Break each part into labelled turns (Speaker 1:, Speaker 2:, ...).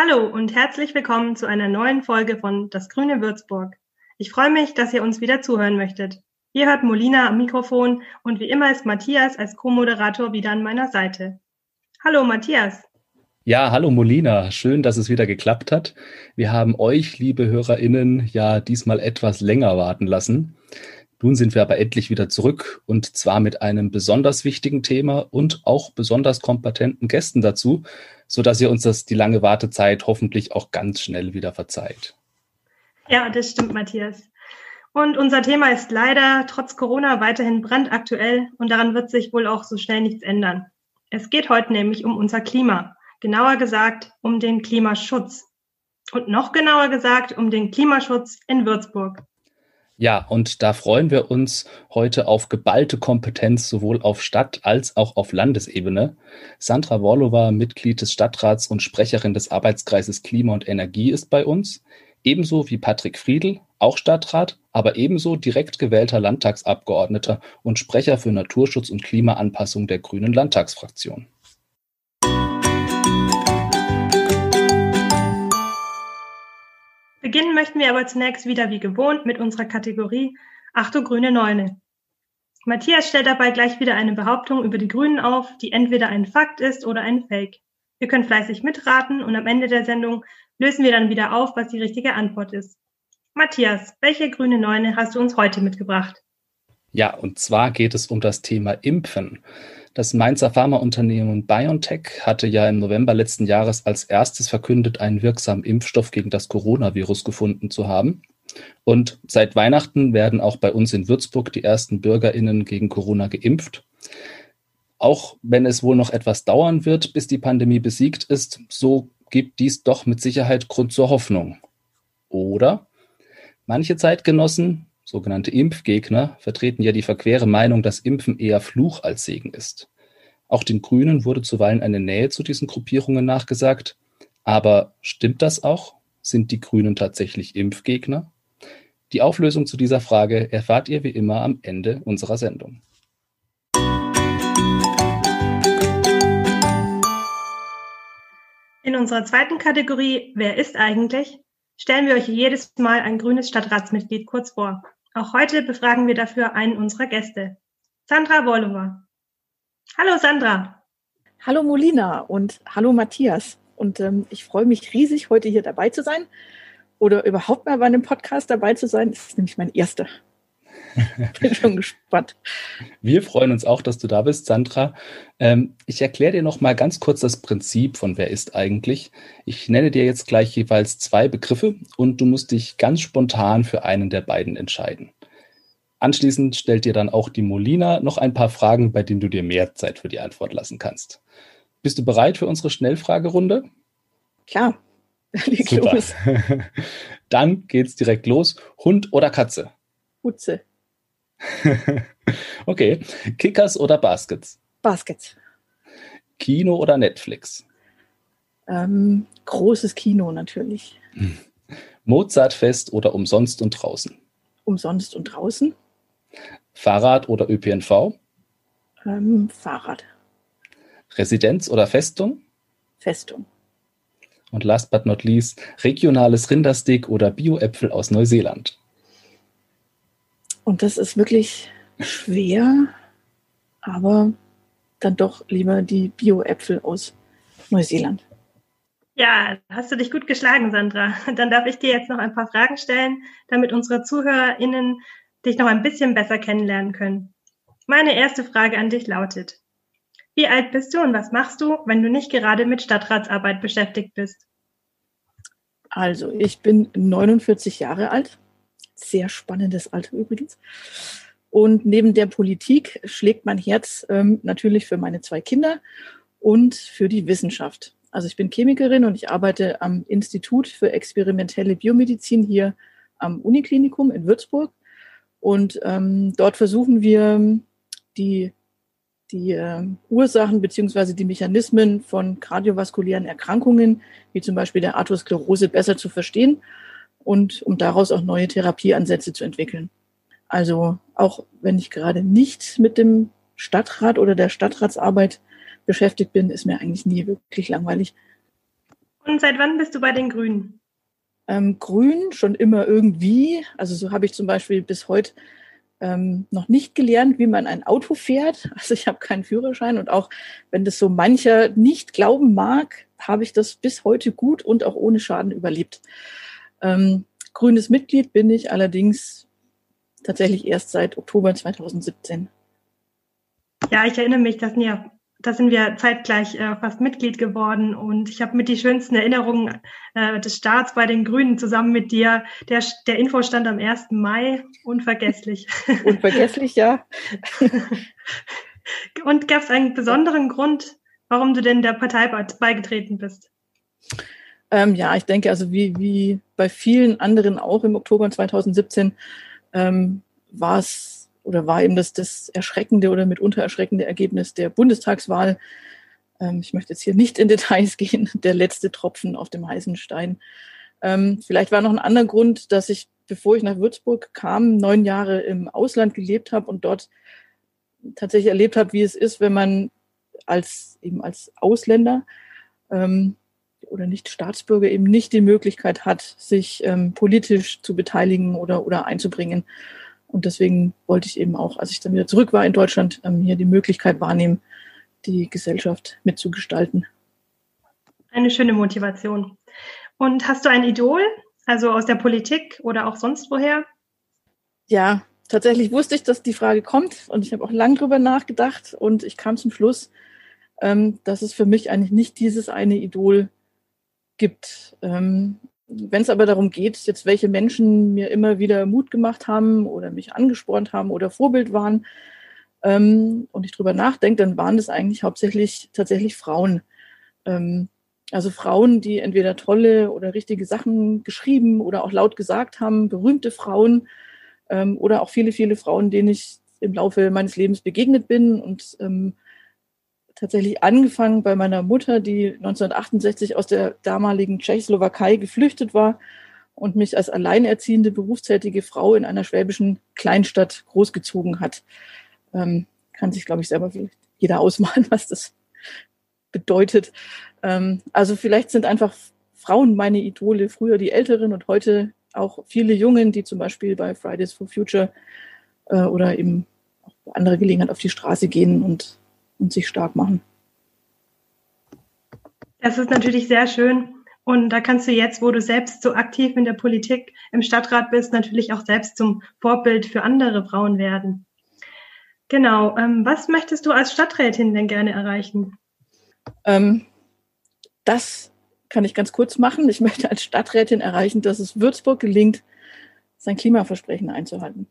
Speaker 1: Hallo und herzlich willkommen zu einer neuen Folge von Das Grüne Würzburg. Ich freue mich, dass ihr uns wieder zuhören möchtet. Ihr hört Molina am Mikrofon und wie immer ist Matthias als Co-Moderator wieder an meiner Seite. Hallo Matthias.
Speaker 2: Ja, hallo Molina. Schön, dass es wieder geklappt hat. Wir haben euch, liebe HörerInnen, ja diesmal etwas länger warten lassen. Nun sind wir aber endlich wieder zurück und zwar mit einem besonders wichtigen Thema und auch besonders kompetenten Gästen dazu, so dass ihr uns das die lange Wartezeit hoffentlich auch ganz schnell wieder verzeiht.
Speaker 1: Ja, das stimmt, Matthias. Und unser Thema ist leider trotz Corona weiterhin brandaktuell und daran wird sich wohl auch so schnell nichts ändern. Es geht heute nämlich um unser Klima, genauer gesagt um den Klimaschutz und noch genauer gesagt um den Klimaschutz in Würzburg.
Speaker 2: Ja, und da freuen wir uns heute auf geballte Kompetenz sowohl auf Stadt- als auch auf Landesebene. Sandra Worlowa, Mitglied des Stadtrats und Sprecherin des Arbeitskreises Klima und Energie, ist bei uns. Ebenso wie Patrick Friedl, auch Stadtrat, aber ebenso direkt gewählter Landtagsabgeordneter und Sprecher für Naturschutz und Klimaanpassung der Grünen Landtagsfraktion.
Speaker 1: Beginnen möchten wir aber zunächst wieder wie gewohnt mit unserer Kategorie Achtung grüne Neune. Matthias stellt dabei gleich wieder eine Behauptung über die Grünen auf, die entweder ein Fakt ist oder ein Fake. Wir können fleißig mitraten und am Ende der Sendung lösen wir dann wieder auf, was die richtige Antwort ist. Matthias, welche grüne Neune hast du uns heute mitgebracht?
Speaker 2: Ja, und zwar geht es um das Thema Impfen. Das Mainzer Pharmaunternehmen BioNTech hatte ja im November letzten Jahres als erstes verkündet, einen wirksamen Impfstoff gegen das Coronavirus gefunden zu haben. Und seit Weihnachten werden auch bei uns in Würzburg die ersten BürgerInnen gegen Corona geimpft. Auch wenn es wohl noch etwas dauern wird, bis die Pandemie besiegt ist, so gibt dies doch mit Sicherheit Grund zur Hoffnung. Oder manche Zeitgenossen sogenannte Impfgegner, vertreten ja die verquere Meinung, dass Impfen eher Fluch als Segen ist. Auch den Grünen wurde zuweilen eine Nähe zu diesen Gruppierungen nachgesagt. Aber stimmt das auch? Sind die Grünen tatsächlich Impfgegner? Die Auflösung zu dieser Frage erfahrt ihr wie immer am Ende unserer Sendung.
Speaker 1: In unserer zweiten Kategorie Wer ist eigentlich? stellen wir euch jedes Mal ein grünes Stadtratsmitglied kurz vor. Auch heute befragen wir dafür einen unserer Gäste. Sandra Wollower. Hallo Sandra.
Speaker 3: Hallo Molina und hallo Matthias. Und ähm, ich freue mich riesig, heute hier dabei zu sein oder überhaupt mal bei einem Podcast dabei zu sein. Das ist nämlich mein erster. Bin schon gespannt.
Speaker 2: Wir freuen uns auch, dass du da bist, Sandra. Ähm, ich erkläre dir noch mal ganz kurz das Prinzip von Wer ist eigentlich. Ich nenne dir jetzt gleich jeweils zwei Begriffe und du musst dich ganz spontan für einen der beiden entscheiden. Anschließend stellt dir dann auch die Molina noch ein paar Fragen, bei denen du dir mehr Zeit für die Antwort lassen kannst. Bist du bereit für unsere Schnellfragerunde?
Speaker 3: Klar.
Speaker 2: Leg Super. los. Dann geht's direkt los. Hund oder Katze?
Speaker 3: Hutze.
Speaker 2: okay. Kickers oder Baskets?
Speaker 3: Baskets.
Speaker 2: Kino oder Netflix?
Speaker 3: Ähm, großes Kino natürlich.
Speaker 2: Mozartfest oder umsonst und draußen?
Speaker 3: Umsonst und draußen.
Speaker 2: Fahrrad oder ÖPNV?
Speaker 3: Ähm, Fahrrad.
Speaker 2: Residenz oder Festung?
Speaker 3: Festung.
Speaker 2: Und last but not least, regionales Rindersteak oder Bioäpfel aus Neuseeland?
Speaker 3: Und das ist wirklich schwer, aber dann doch lieber die Bio-Äpfel aus Neuseeland.
Speaker 1: Ja, hast du dich gut geschlagen, Sandra. Dann darf ich dir jetzt noch ein paar Fragen stellen, damit unsere ZuhörerInnen dich noch ein bisschen besser kennenlernen können. Meine erste Frage an dich lautet, wie alt bist du und was machst du, wenn du nicht gerade mit Stadtratsarbeit beschäftigt bist?
Speaker 3: Also, ich bin 49 Jahre alt sehr spannendes Alter übrigens. Und neben der Politik schlägt mein Herz ähm, natürlich für meine zwei Kinder und für die Wissenschaft. Also ich bin Chemikerin und ich arbeite am Institut für experimentelle Biomedizin hier am Uniklinikum in Würzburg. Und ähm, dort versuchen wir die, die äh, Ursachen beziehungsweise die Mechanismen von kardiovaskulären Erkrankungen, wie zum Beispiel der Arthrosklerose, besser zu verstehen und um daraus auch neue Therapieansätze zu entwickeln. Also auch wenn ich gerade nicht mit dem Stadtrat oder der Stadtratsarbeit beschäftigt bin, ist mir eigentlich nie wirklich langweilig.
Speaker 1: Und seit wann bist du bei den Grünen?
Speaker 3: Ähm, Grün schon immer irgendwie. Also so habe ich zum Beispiel bis heute ähm, noch nicht gelernt, wie man ein Auto fährt. Also ich habe keinen Führerschein und auch wenn das so mancher nicht glauben mag, habe ich das bis heute gut und auch ohne Schaden überlebt. Ähm, grünes Mitglied bin ich allerdings tatsächlich erst seit Oktober 2017.
Speaker 1: Ja, ich erinnere mich, das sind ja da sind wir zeitgleich äh, fast Mitglied geworden und ich habe mit die schönsten Erinnerungen äh, des Starts bei den Grünen zusammen mit dir. Der, der Info stand am 1. Mai, unvergesslich.
Speaker 3: Unvergesslich, ja.
Speaker 1: und gab es einen besonderen Grund, warum du denn der Partei beigetreten bist?
Speaker 3: Ähm, ja, ich denke, also wie, wie bei vielen anderen auch im Oktober 2017 ähm, war es oder war eben das, das erschreckende oder mitunter erschreckende Ergebnis der Bundestagswahl. Ähm, ich möchte jetzt hier nicht in Details gehen, der letzte Tropfen auf dem heißen Stein. Ähm, vielleicht war noch ein anderer Grund, dass ich, bevor ich nach Würzburg kam, neun Jahre im Ausland gelebt habe und dort tatsächlich erlebt habe, wie es ist, wenn man als eben als Ausländer ähm, oder nicht Staatsbürger eben nicht die Möglichkeit hat, sich ähm, politisch zu beteiligen oder, oder einzubringen. Und deswegen wollte ich eben auch, als ich dann wieder zurück war in Deutschland, ähm, hier die Möglichkeit wahrnehmen, die Gesellschaft mitzugestalten.
Speaker 1: Eine schöne Motivation. Und hast du ein Idol, also aus der Politik oder auch sonst woher?
Speaker 3: Ja, tatsächlich wusste ich, dass die Frage kommt und ich habe auch lange drüber nachgedacht und ich kam zum Schluss, ähm, dass es für mich eigentlich nicht dieses eine Idol gibt. Ähm, wenn es aber darum geht, jetzt welche Menschen mir immer wieder Mut gemacht haben oder mich angespornt haben oder Vorbild waren, ähm, und ich drüber nachdenke, dann waren das eigentlich hauptsächlich tatsächlich Frauen. Ähm, also Frauen, die entweder tolle oder richtige Sachen geschrieben oder auch laut gesagt haben, berühmte Frauen ähm, oder auch viele, viele Frauen, denen ich im Laufe meines Lebens begegnet bin und ähm, tatsächlich angefangen bei meiner Mutter, die 1968 aus der damaligen Tschechoslowakei geflüchtet war und mich als alleinerziehende berufstätige Frau in einer schwäbischen Kleinstadt großgezogen hat. Ähm, kann sich, glaube ich, selber jeder ausmalen, was das bedeutet. Ähm, also vielleicht sind einfach Frauen meine Idole, früher die Älteren und heute auch viele Jungen, die zum Beispiel bei Fridays for Future äh, oder eben auch andere Gelegenheit auf die Straße gehen und und sich stark machen.
Speaker 1: Das ist natürlich sehr schön. Und da kannst du jetzt, wo du selbst so aktiv in der Politik im Stadtrat bist, natürlich auch selbst zum Vorbild für andere Frauen werden. Genau. Ähm, was möchtest du als Stadträtin denn gerne erreichen?
Speaker 3: Ähm, das kann ich ganz kurz machen. Ich möchte als Stadträtin erreichen, dass es Würzburg gelingt, sein Klimaversprechen einzuhalten.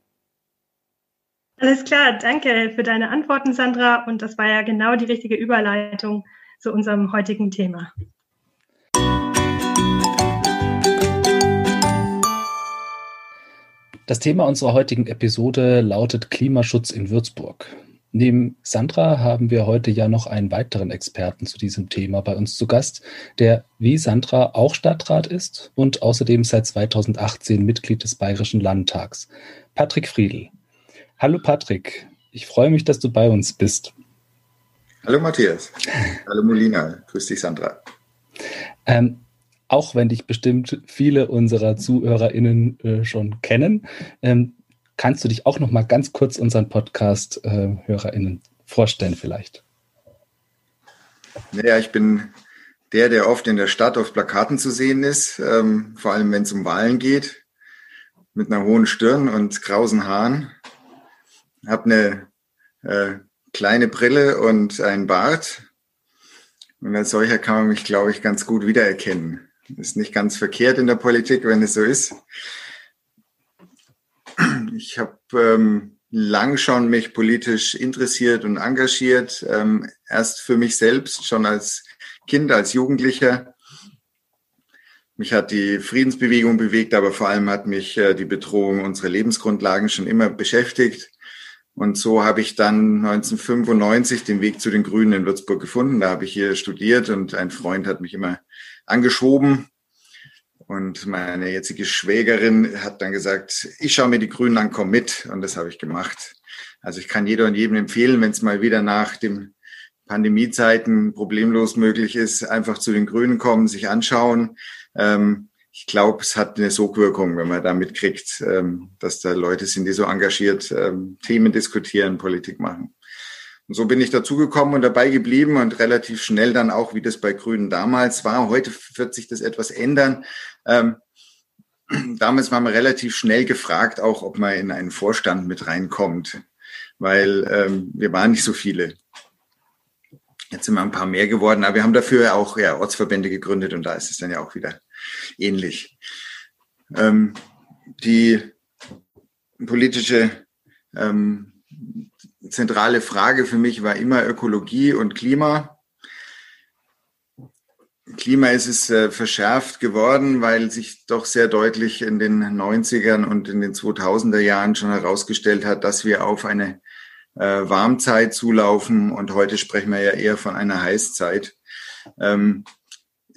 Speaker 1: Alles klar, danke für deine Antworten, Sandra. Und das war ja genau die richtige Überleitung zu unserem heutigen Thema.
Speaker 2: Das Thema unserer heutigen Episode lautet Klimaschutz in Würzburg. Neben Sandra haben wir heute ja noch einen weiteren Experten zu diesem Thema bei uns zu Gast, der wie Sandra auch Stadtrat ist und außerdem seit 2018 Mitglied des Bayerischen Landtags. Patrick Friedl. Hallo Patrick, ich freue mich, dass du bei uns bist.
Speaker 4: Hallo Matthias. Hallo Molina. Grüß dich, Sandra.
Speaker 2: Ähm, auch wenn dich bestimmt viele unserer ZuhörerInnen äh, schon kennen, ähm, kannst du dich auch noch mal ganz kurz unseren Podcast-HörerInnen äh, vorstellen vielleicht?
Speaker 4: Naja, ich bin der, der oft in der Stadt auf Plakaten zu sehen ist, ähm, vor allem wenn es um Wahlen geht, mit einer hohen Stirn und krausen Haaren habe eine äh, kleine Brille und einen Bart. Und als solcher kann man mich, glaube ich, ganz gut wiedererkennen. Ist nicht ganz verkehrt in der Politik, wenn es so ist. Ich habe ähm, lang schon mich politisch interessiert und engagiert. Ähm, erst für mich selbst, schon als Kind, als Jugendlicher. Mich hat die Friedensbewegung bewegt, aber vor allem hat mich äh, die Bedrohung unserer Lebensgrundlagen schon immer beschäftigt. Und so habe ich dann 1995 den Weg zu den Grünen in Würzburg gefunden. Da habe ich hier studiert und ein Freund hat mich immer angeschoben. Und meine jetzige Schwägerin hat dann gesagt, ich schaue mir die Grünen an, komm mit. Und das habe ich gemacht. Also ich kann jeder und jedem empfehlen, wenn es mal wieder nach dem Pandemiezeiten problemlos möglich ist, einfach zu den Grünen kommen, sich anschauen. Ähm, ich glaube, es hat eine Sogwirkung, wenn man da mitkriegt, ähm, dass da Leute sind, die so engagiert ähm, Themen diskutieren, Politik machen. Und so bin ich dazugekommen und dabei geblieben und relativ schnell dann auch, wie das bei Grünen damals war. Heute wird sich das etwas ändern. Ähm, damals war man relativ schnell gefragt, auch ob man in einen Vorstand mit reinkommt, weil wir waren nicht so viele. Jetzt sind wir ein paar mehr geworden, aber wir haben dafür auch ja, Ortsverbände gegründet und da ist es dann ja auch wieder ähnlich. Ähm, die politische ähm, zentrale Frage für mich war immer Ökologie und Klima. Klima ist es äh, verschärft geworden, weil sich doch sehr deutlich in den 90ern und in den 2000er Jahren schon herausgestellt hat, dass wir auf eine äh, Warmzeit zulaufen und heute sprechen wir ja eher von einer Heißzeit. Ähm,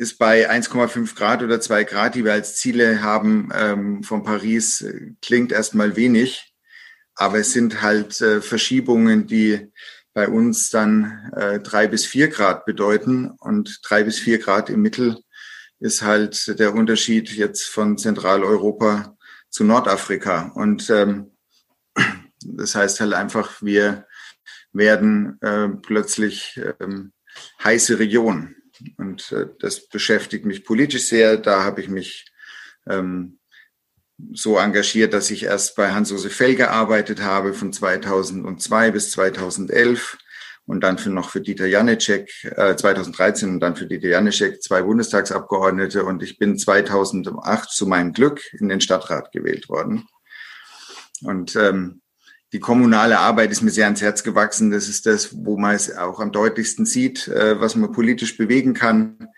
Speaker 4: ist bei 1,5 Grad oder 2 Grad, die wir als Ziele haben ähm, von Paris, äh, klingt erstmal wenig, aber es sind halt äh, Verschiebungen, die bei uns dann äh, drei bis vier Grad bedeuten. Und drei bis vier Grad im Mittel ist halt der Unterschied jetzt von Zentraleuropa zu Nordafrika. Und ähm, das heißt halt einfach, wir werden äh, plötzlich ähm, heiße Region. Und äh, das beschäftigt mich politisch sehr. Da habe ich mich ähm, so engagiert, dass ich erst bei Hans-Josef Fell gearbeitet habe von 2002 bis 2011 und dann für noch für Dieter Janicek äh, 2013 und dann für Dieter Janicek zwei Bundestagsabgeordnete und ich bin 2008 zu meinem Glück in den Stadtrat gewählt worden. Und ähm, die kommunale Arbeit ist mir sehr ans Herz gewachsen. Das ist das, wo man es auch am deutlichsten sieht, äh, was man politisch bewegen kann.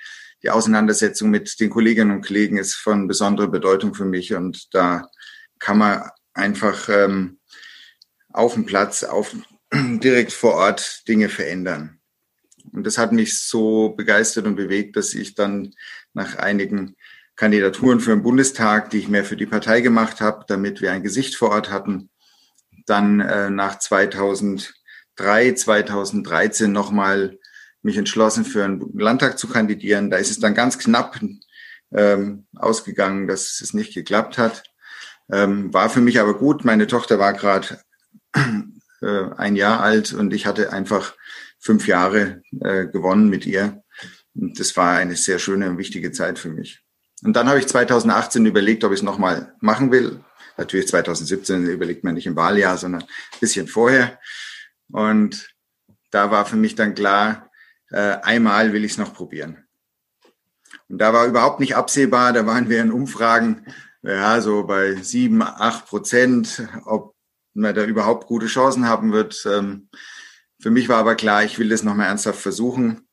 Speaker 4: Die Auseinandersetzung mit den Kolleginnen und Kollegen ist von besonderer Bedeutung für mich und da kann man einfach ähm, auf dem Platz, auf, direkt vor Ort Dinge verändern. Und das hat mich so begeistert und bewegt, dass ich dann nach einigen Kandidaturen für den Bundestag, die ich mehr für die Partei gemacht habe, damit wir ein Gesicht vor Ort hatten, dann äh, nach 2003, 2013 nochmal mich entschlossen, für einen Landtag zu kandidieren. Da ist es dann ganz knapp ähm, ausgegangen, dass es nicht geklappt hat. Ähm, war für mich aber gut. Meine Tochter war gerade äh, ein Jahr alt und ich hatte einfach fünf Jahre äh, gewonnen mit ihr. Und das war eine sehr schöne und wichtige Zeit für mich. Und dann habe ich 2018 überlegt, ob ich es nochmal machen will. Natürlich 2017 überlegt man nicht im Wahljahr, sondern ein bisschen vorher. Und da war für mich dann klar, äh, einmal will ich es noch probieren. Und da war überhaupt nicht absehbar, da waren wir in Umfragen, ja, so bei sieben, acht Prozent, ob man da überhaupt gute Chancen haben wird. Ähm, für mich war aber klar, ich will das nochmal ernsthaft versuchen.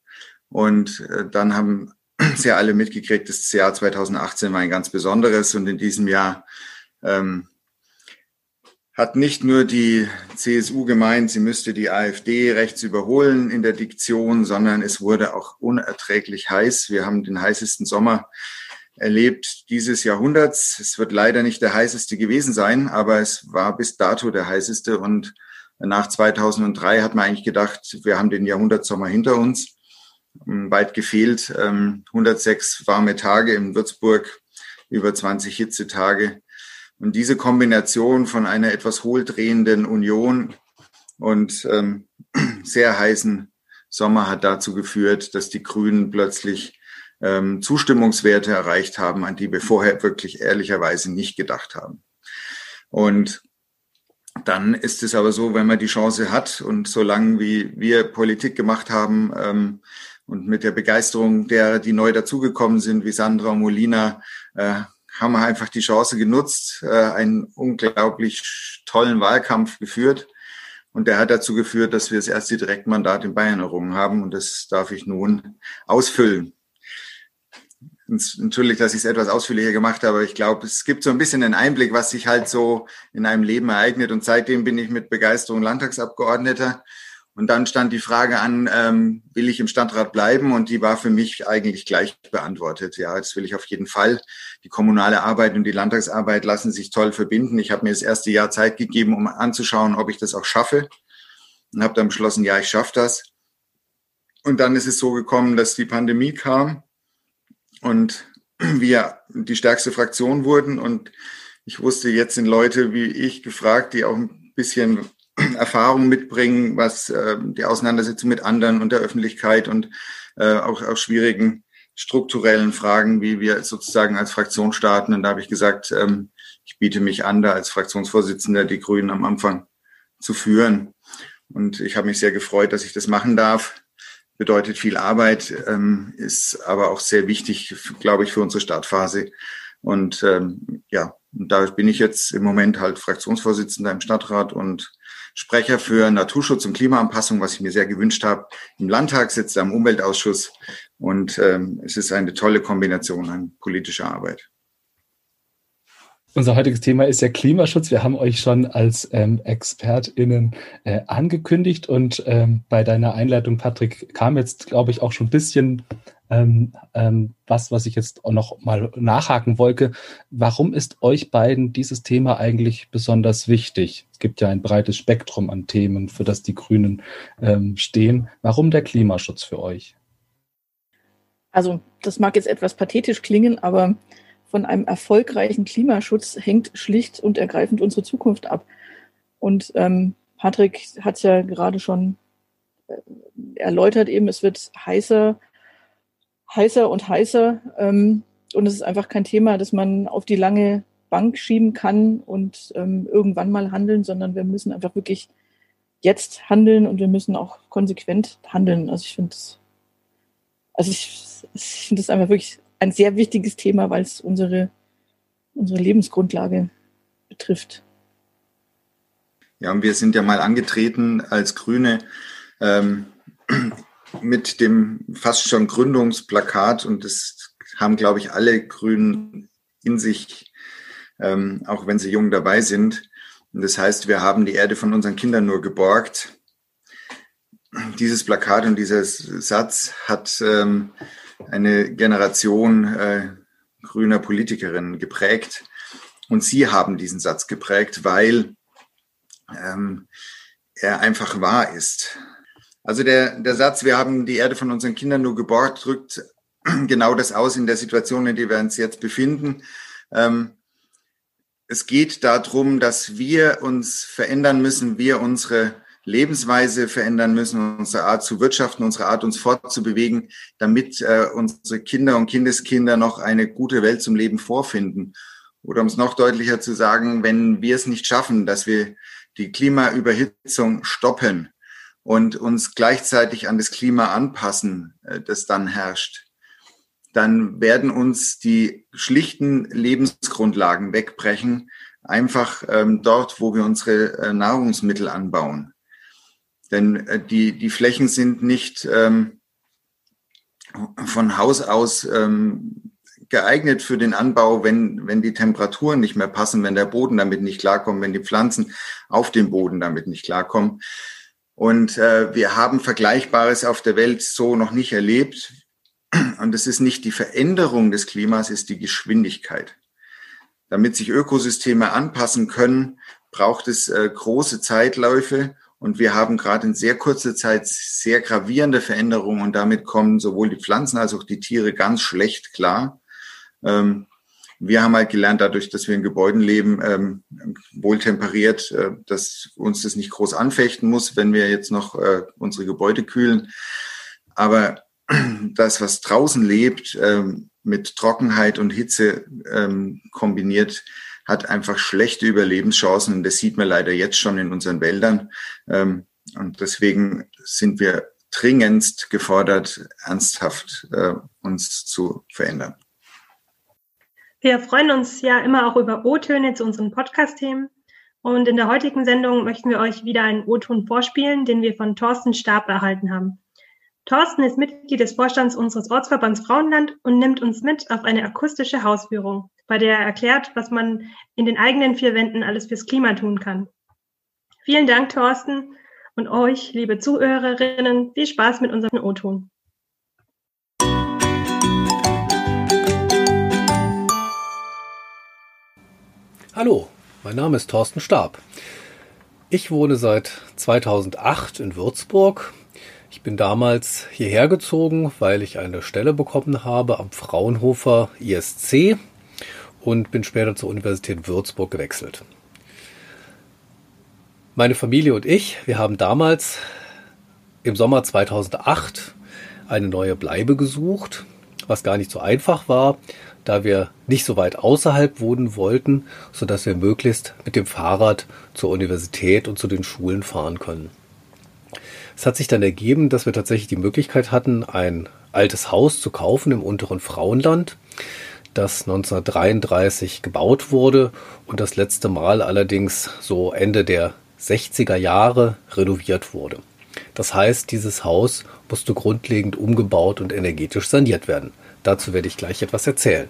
Speaker 4: Und äh, dann haben sie alle mitgekriegt, das Jahr 2018 war ein ganz besonderes und in diesem Jahr ähm, hat nicht nur die CSU gemeint, sie müsste die AfD rechts überholen in der Diktion, sondern es wurde auch unerträglich heiß. Wir haben den heißesten Sommer erlebt dieses Jahrhunderts. Es wird leider nicht der heißeste gewesen sein, aber es war bis dato der heißeste. Und nach 2003 hat man eigentlich gedacht, wir haben den Jahrhundertsommer hinter uns. Weit gefehlt. 106 ähm, warme Tage in Würzburg, über 20 Hitzetage. Und diese Kombination von einer etwas hohldrehenden Union und ähm, sehr heißen Sommer hat dazu geführt, dass die Grünen plötzlich ähm, Zustimmungswerte erreicht haben, an die wir vorher wirklich ehrlicherweise nicht gedacht haben. Und dann ist es aber so, wenn man die Chance hat und solange wie wir Politik gemacht haben ähm, und mit der Begeisterung derer, die neu dazugekommen sind, wie Sandra Molina, äh, haben wir einfach die Chance genutzt, äh, einen unglaublich tollen Wahlkampf geführt. Und der hat dazu geführt, dass wir das erste Direktmandat in Bayern errungen haben. Und das darf ich nun ausfüllen. Natürlich, dass ich es etwas ausführlicher gemacht habe, aber ich glaube, es gibt so ein bisschen einen Einblick, was sich halt so in einem Leben ereignet. Und seitdem bin ich mit Begeisterung Landtagsabgeordneter und dann stand die Frage an, ähm, will ich im Stadtrat bleiben? Und die war für mich eigentlich gleich beantwortet. Ja, das will ich auf jeden Fall. Die kommunale Arbeit und die Landtagsarbeit lassen sich toll verbinden. Ich habe mir das erste Jahr Zeit gegeben, um anzuschauen, ob ich das auch schaffe. Und habe dann beschlossen, ja, ich schaffe das. und dann ist es so gekommen, dass die Pandemie kam und wir die stärkste Fraktion wurden. Und ich wusste, jetzt sind Leute wie ich gefragt, die auch ein bisschen Erfahrung mitbringen, was äh, die Auseinandersetzung mit anderen und der Öffentlichkeit und äh, auch, auch schwierigen strukturellen Fragen, wie wir sozusagen als Fraktion starten. Und da habe ich gesagt, ähm, ich biete mich an, da als Fraktionsvorsitzender die Grünen am Anfang zu führen. Und ich habe mich sehr gefreut, dass ich das machen darf. Bedeutet viel Arbeit, ähm, ist aber auch sehr wichtig, glaube ich, für unsere Startphase. Und ähm, ja, da bin ich jetzt im Moment halt Fraktionsvorsitzender im Stadtrat und Sprecher für Naturschutz und Klimaanpassung, was ich mir sehr gewünscht habe. Im Landtag sitze am Umweltausschuss und ähm, es ist eine tolle Kombination an politischer Arbeit.
Speaker 2: Unser heutiges Thema ist ja Klimaschutz. Wir haben euch schon als ähm, ExpertInnen äh, angekündigt und ähm, bei deiner Einleitung, Patrick, kam jetzt, glaube ich, auch schon ein bisschen ähm, ähm, was, was ich jetzt auch noch mal nachhaken wollte. Warum ist euch beiden dieses Thema eigentlich besonders wichtig? Es gibt ja ein breites Spektrum an Themen, für das die Grünen ähm, stehen. Warum der Klimaschutz für euch?
Speaker 3: Also, das mag jetzt etwas pathetisch klingen, aber von einem erfolgreichen Klimaschutz hängt schlicht und ergreifend unsere Zukunft ab. Und ähm, Patrick hat es ja gerade schon äh, erläutert, eben es wird heißer, heißer und heißer. Ähm, und es ist einfach kein Thema, das man auf die lange Bank schieben kann und ähm, irgendwann mal handeln, sondern wir müssen einfach wirklich jetzt handeln und wir müssen auch konsequent handeln. Also ich finde also ich, ich finde es einfach wirklich ein sehr wichtiges Thema, weil es unsere, unsere Lebensgrundlage betrifft.
Speaker 4: Ja, und wir sind ja mal angetreten als Grüne ähm, mit dem fast schon Gründungsplakat und das haben, glaube ich, alle Grünen in sich, ähm, auch wenn sie jung dabei sind. Und das heißt, wir haben die Erde von unseren Kindern nur geborgt. Dieses Plakat und dieser Satz hat ähm, eine Generation äh, grüner Politikerinnen geprägt. Und sie haben diesen Satz geprägt, weil ähm, er einfach wahr ist. Also der, der Satz, wir haben die Erde von unseren Kindern nur geborgt, drückt genau das aus in der Situation, in der wir uns jetzt befinden. Ähm, es geht darum, dass wir uns verändern müssen, wir unsere Lebensweise verändern müssen, unsere Art zu wirtschaften, unsere Art uns fortzubewegen, damit äh, unsere Kinder und Kindeskinder noch eine gute Welt zum Leben vorfinden. Oder um es noch deutlicher zu sagen, wenn wir es nicht schaffen, dass wir die Klimaüberhitzung stoppen und uns gleichzeitig an das Klima anpassen, äh, das dann herrscht, dann werden uns die schlichten Lebensgrundlagen wegbrechen, einfach ähm, dort, wo wir unsere äh, Nahrungsmittel anbauen. Denn äh, die, die Flächen sind nicht ähm, von Haus aus ähm, geeignet für den Anbau, wenn, wenn die Temperaturen nicht mehr passen, wenn der Boden damit nicht klarkommt, wenn die Pflanzen auf dem Boden damit nicht klarkommen. Und äh, wir haben Vergleichbares auf der Welt so noch nicht erlebt. Und es ist nicht die Veränderung des Klimas, es ist die Geschwindigkeit. Damit sich Ökosysteme anpassen können, braucht es äh, große Zeitläufe und wir haben gerade in sehr kurzer Zeit sehr gravierende Veränderungen und damit kommen sowohl die Pflanzen als auch die Tiere ganz schlecht klar. Ähm, wir haben halt gelernt, dadurch, dass wir in Gebäuden leben, ähm, wohltemperiert, äh, dass uns das nicht groß anfechten muss, wenn wir jetzt noch äh, unsere Gebäude kühlen. Aber das, was draußen lebt, ähm, mit Trockenheit und Hitze ähm, kombiniert, hat einfach schlechte Überlebenschancen. Und das sieht man leider jetzt schon in unseren Wäldern. Ähm, und deswegen sind wir dringendst gefordert, ernsthaft äh, uns zu verändern.
Speaker 1: Wir freuen uns ja immer auch über O-Töne zu unseren Podcast-Themen. Und in der heutigen Sendung möchten wir euch wieder einen O-Ton vorspielen, den wir von Thorsten Stab erhalten haben. Thorsten ist Mitglied des Vorstands unseres Ortsverbands Frauenland und nimmt uns mit auf eine akustische Hausführung, bei der er erklärt, was man in den eigenen vier Wänden alles fürs Klima tun kann. Vielen Dank, Thorsten, und euch, liebe Zuhörerinnen, viel Spaß mit unserem O-Ton.
Speaker 5: Hallo, mein Name ist Thorsten Stab. Ich wohne seit 2008 in Würzburg Ich bin damals hierher gezogen, weil ich eine Stelle bekommen habe am Fraunhofer ISC und bin später zur Universität Würzburg gewechselt. Meine Familie und ich, wir haben damals im Sommer 2008 eine neue Bleibe gesucht, was gar nicht so einfach war, da wir nicht so weit außerhalb wohnen wollten, sodass wir möglichst mit dem Fahrrad zur Universität und zu den Schulen fahren können. Es hat sich dann ergeben, dass wir tatsächlich die Möglichkeit hatten, ein altes Haus zu kaufen im unteren Frauenland, das 1933 gebaut wurde und das letzte Mal allerdings so Ende der 60er Jahre renoviert wurde. Das heißt, dieses Haus musste grundlegend umgebaut und energetisch saniert werden. Dazu werde ich gleich etwas erzählen.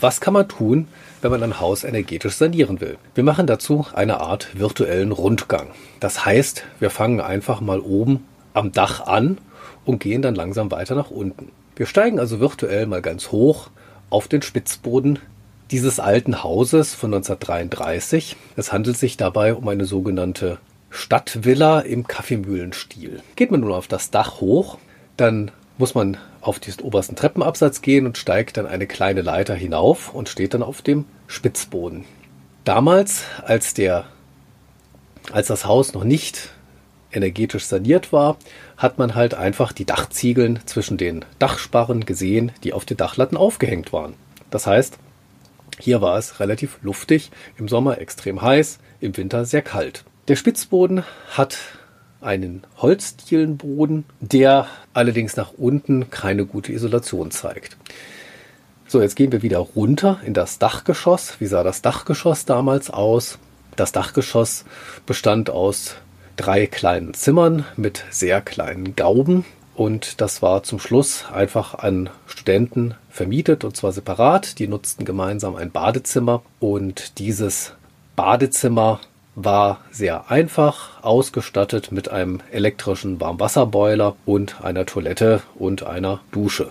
Speaker 5: Was kann man tun, wenn man ein Haus energetisch sanieren will? Wir machen dazu eine Art virtuellen Rundgang. Das heißt, wir fangen einfach mal oben am Dach an und gehen dann langsam weiter nach unten. Wir steigen also virtuell mal ganz hoch auf den Spitzboden dieses alten Hauses von 1933. Es handelt sich dabei um eine sogenannte Stadtvilla im Kaffeemühlenstil. Geht man nun auf das Dach hoch, dann muss man auf diesen obersten Treppenabsatz gehen und steigt dann eine kleine Leiter hinauf und steht dann auf dem Spitzboden. Damals, als der, als das Haus noch nicht energetisch saniert war, hat man halt einfach die Dachziegeln zwischen den Dachsparren gesehen, die auf den Dachlatten aufgehängt waren. Das heißt, hier war es relativ luftig, im Sommer extrem heiß, im Winter sehr kalt. Der Spitzboden hat einen Holzdielenboden, der allerdings nach unten keine gute Isolation zeigt. So, jetzt gehen wir wieder runter in das Dachgeschoss. Wie sah das Dachgeschoss damals aus? Das Dachgeschoss bestand aus drei kleinen Zimmern mit sehr kleinen Gauben und das war zum Schluss einfach an Studenten vermietet und zwar separat. Die nutzten gemeinsam ein Badezimmer und dieses Badezimmer war sehr einfach ausgestattet mit einem elektrischen Warmwasserboiler und einer Toilette und einer Dusche.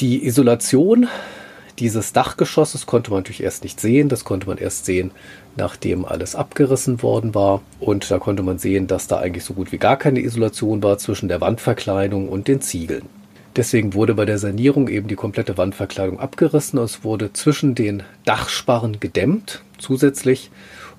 Speaker 5: Die Isolation dieses Dachgeschosses konnte man natürlich erst nicht sehen. Das konnte man erst sehen, nachdem alles abgerissen worden war. Und da konnte man sehen, dass da eigentlich so gut wie gar keine Isolation war zwischen der Wandverkleidung und den Ziegeln. Deswegen wurde bei der Sanierung eben die komplette Wandverkleidung abgerissen. Es wurde zwischen den Dachsparren gedämmt. Zusätzlich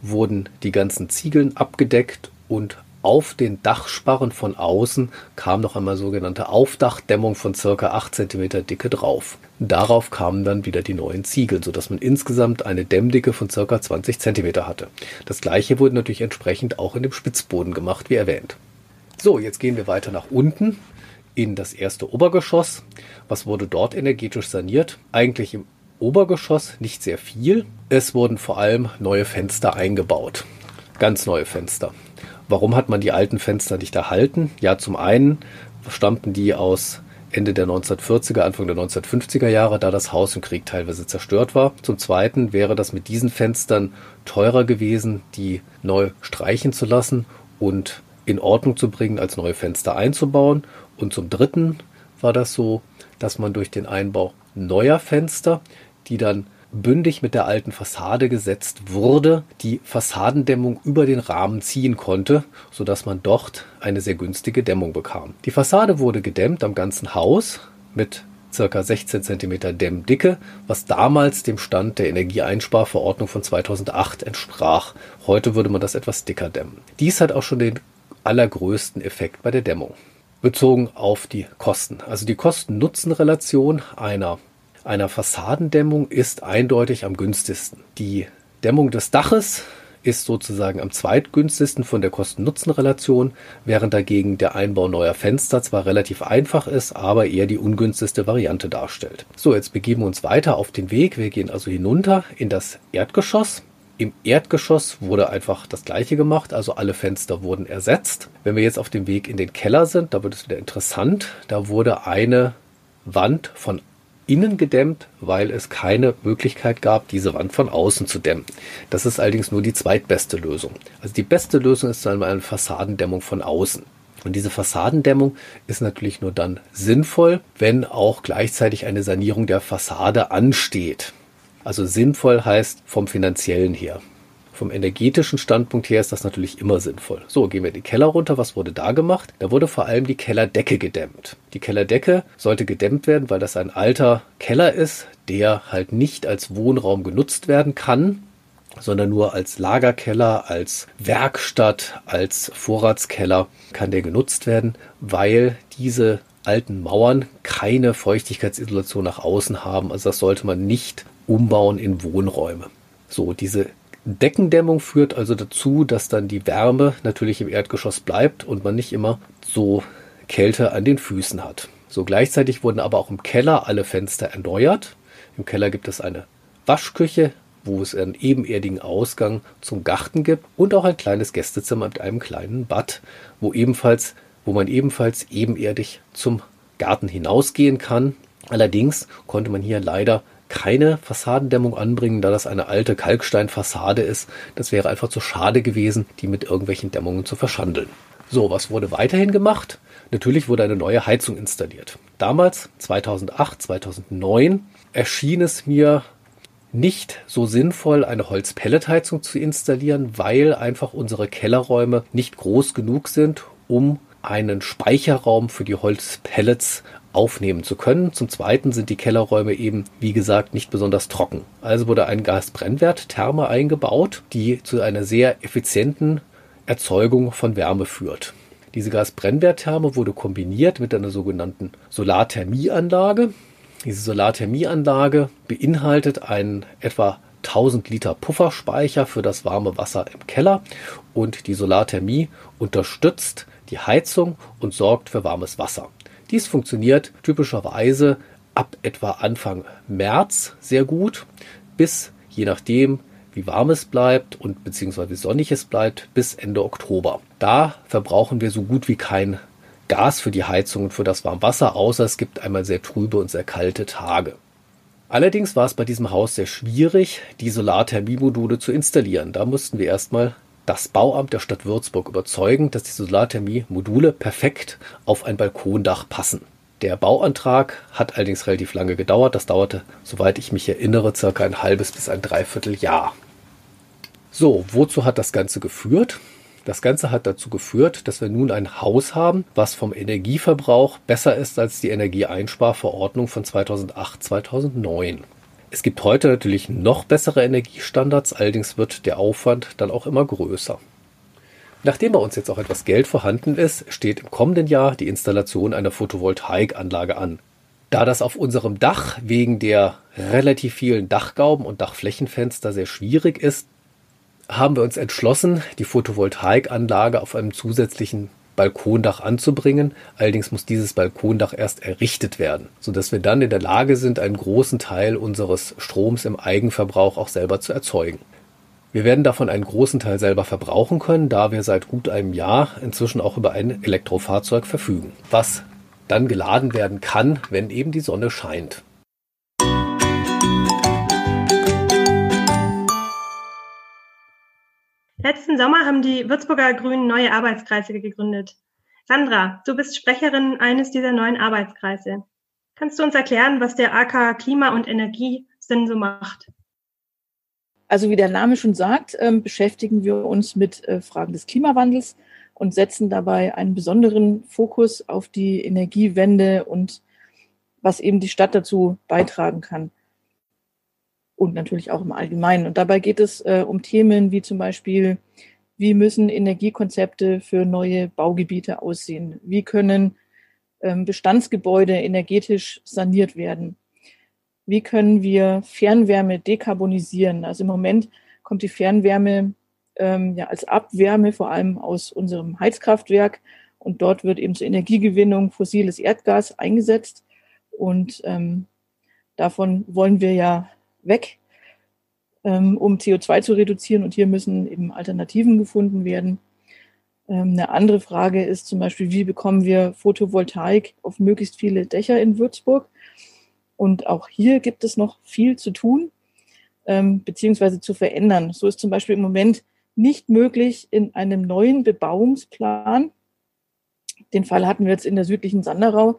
Speaker 5: wurden die ganzen Ziegeln abgedeckt und auf den Dachsparren von außen kam noch einmal sogenannte Aufdachdämmung von circa 8 cm Dicke drauf. Darauf kamen dann wieder die neuen Ziegel, sodass man insgesamt eine Dämmdicke von circa 20 cm hatte. Das gleiche wurde natürlich entsprechend auch in dem Spitzboden gemacht, wie erwähnt. So, jetzt gehen wir weiter nach unten in das erste Obergeschoss. Was wurde dort energetisch saniert? Eigentlich im Obergeschoss nicht sehr viel. Es wurden vor allem neue Fenster eingebaut. Ganz neue Fenster. Warum hat man die alten Fenster nicht erhalten? Ja, zum einen stammten die aus Ende der 1940er, Anfang der 1950er Jahre, da das Haus im Krieg teilweise zerstört war. Zum Zweiten wäre das mit diesen Fenstern teurer gewesen, die neu streichen zu lassen und in Ordnung zu bringen, als neue Fenster einzubauen. Und zum Dritten war das so, dass man durch den Einbau neuer Fenster, die dann bündig mit der alten Fassade gesetzt wurde, die Fassadendämmung über den Rahmen ziehen konnte, sodass man dort eine sehr günstige Dämmung bekam. Die Fassade wurde gedämmt am ganzen Haus mit ca. 16 cm Dämmdicke, was damals dem Stand der Energieeinsparverordnung von 2008 entsprach. Heute würde man das etwas dicker dämmen. Dies hat auch schon den allergrößten Effekt bei der Dämmung. Bezogen auf die Kosten. Also die Kosten-Nutzen-Relation einer einer Fassadendämmung ist eindeutig am günstigsten. Die Dämmung des Daches ist sozusagen am zweitgünstigsten von der Kosten-Nutzen-Relation, während dagegen der Einbau neuer Fenster zwar relativ einfach ist, aber eher die ungünstigste Variante darstellt. So, jetzt begeben wir uns weiter auf den Weg. Wir gehen also hinunter in das Erdgeschoss. Im Erdgeschoss wurde einfach das gleiche gemacht, also alle Fenster wurden ersetzt. Wenn wir jetzt auf dem Weg in den Keller sind, da wird es wieder interessant. Da wurde eine Wand von innen gedämmt, weil es keine Möglichkeit gab, diese Wand von außen zu dämmen. Das ist allerdings nur die zweitbeste Lösung. Also die beste Lösung ist dann eine Fassadendämmung von außen. Und diese Fassadendämmung ist natürlich nur dann sinnvoll, wenn auch gleichzeitig eine Sanierung der Fassade ansteht. Also sinnvoll heißt vom finanziellen her. Vom energetischen Standpunkt her ist das natürlich immer sinnvoll. So, gehen wir in den Keller runter. Was wurde da gemacht? Da wurde vor allem die Kellerdecke gedämmt. Die Kellerdecke sollte gedämmt werden, weil das ein alter Keller ist, der halt nicht als Wohnraum genutzt werden kann, sondern nur als Lagerkeller, als Werkstatt, als Vorratskeller kann der genutzt werden, weil diese alten Mauern keine Feuchtigkeitsisolation nach außen haben. Also das sollte man nicht umbauen in Wohnräume. So, diese Deckendämmung führt also dazu, dass dann die Wärme natürlich im Erdgeschoss bleibt und man nicht immer so Kälte an den Füßen hat. So gleichzeitig wurden aber auch im Keller alle Fenster erneuert. Im Keller gibt es eine Waschküche, wo es einen ebenerdigen Ausgang zum Garten gibt und auch ein kleines Gästezimmer mit einem kleinen Bad, wo ebenfalls, wo man ebenfalls ebenerdig zum Garten hinausgehen kann. Allerdings konnte man hier leider keine Fassadendämmung anbringen, da das eine alte Kalksteinfassade ist. Das wäre einfach zu schade gewesen, die mit irgendwelchen Dämmungen zu verschandeln. So, was wurde weiterhin gemacht? Natürlich wurde eine neue Heizung installiert. Damals, 2008, 2009, erschien es mir nicht so sinnvoll, eine Holzpelletheizung zu installieren, weil einfach unsere Kellerräume nicht groß genug sind, um einen Speicherraum für die Holzpellets aufnehmen zu können. Zum Zweiten sind die Kellerräume eben, wie gesagt, nicht besonders trocken. Also wurde ein Gasbrennwerttherme eingebaut, die zu einer sehr effizienten Erzeugung von Wärme führt. Diese Gasbrennwerttherme wurde kombiniert mit einer sogenannten Solarthermieanlage. Diese Solarthermieanlage beinhaltet einen etwa 1000 Liter Pufferspeicher für das warme Wasser im Keller und die Solarthermie unterstützt die Heizung und sorgt für warmes Wasser. Dies funktioniert typischerweise ab etwa Anfang März sehr gut bis je nachdem wie warm es bleibt und beziehungsweise wie sonnig es bleibt bis Ende Oktober. Da verbrauchen wir so gut wie kein Gas für die Heizung und für das Warmwasser, außer es gibt einmal sehr trübe und sehr kalte Tage. Allerdings war es bei diesem Haus sehr schwierig, die Solarthermiemodule zu installieren. Da mussten wir erstmal das Bauamt der Stadt Würzburg überzeugen, dass die Solarthermie-Module perfekt auf ein Balkondach passen. Der Bauantrag hat allerdings relativ lange gedauert. Das dauerte, soweit ich mich erinnere, circa ein halbes bis ein Dreivierteljahr. So, wozu hat das Ganze geführt? Das Ganze hat dazu geführt, dass wir nun ein Haus haben, was vom Energieverbrauch besser ist als die Energieeinsparverordnung von 2008-2009. Es gibt heute natürlich noch bessere Energiestandards, allerdings wird der Aufwand dann auch immer größer. Nachdem bei uns jetzt auch etwas Geld vorhanden ist, steht im kommenden Jahr die Installation einer Photovoltaikanlage an. Da das auf unserem Dach wegen der relativ vielen Dachgauben und Dachflächenfenster sehr schwierig ist, haben wir uns entschlossen, die Photovoltaikanlage auf einem zusätzlichen Balkondach anzubringen. Allerdings muss dieses Balkondach erst errichtet werden, sodass wir dann in der Lage sind, einen großen Teil unseres Stroms im Eigenverbrauch auch selber zu erzeugen. Wir werden davon einen großen Teil selber verbrauchen können, da wir seit gut einem Jahr inzwischen auch über ein Elektrofahrzeug verfügen, was dann geladen werden kann, wenn eben die Sonne scheint.
Speaker 1: Letzten Sommer haben die Würzburger Grünen neue Arbeitskreise gegründet. Sandra, du bist Sprecherin eines dieser neuen Arbeitskreise. Kannst du uns erklären, was der AK Klima und Energie Sinn so macht?
Speaker 3: Also wie der Name schon sagt, ähm, beschäftigen wir uns mit äh, Fragen des Klimawandels und setzen dabei einen besonderen Fokus auf die Energiewende und was eben die Stadt dazu beitragen kann und natürlich auch im Allgemeinen. Und dabei geht es äh, um Themen wie zum Beispiel, wie müssen Energiekonzepte für neue Baugebiete aussehen? Wie können ähm, Bestandsgebäude energetisch saniert werden? Wie können wir Fernwärme dekarbonisieren? Also im Moment kommt die Fernwärme ähm, ja als Abwärme vor allem aus unserem Heizkraftwerk und dort wird eben zur Energiegewinnung fossiles Erdgas eingesetzt und ähm, davon wollen wir ja weg, ähm, um CO2 zu reduzieren. Und hier müssen eben Alternativen gefunden werden. Ähm, eine andere Frage ist zum Beispiel, wie bekommen wir Photovoltaik auf möglichst viele Dächer in Würzburg? Und auch hier gibt es noch viel zu tun, ähm, beziehungsweise zu verändern. So ist zum Beispiel im Moment nicht möglich in einem neuen Bebauungsplan. Den Fall hatten wir jetzt in der südlichen Sanderau,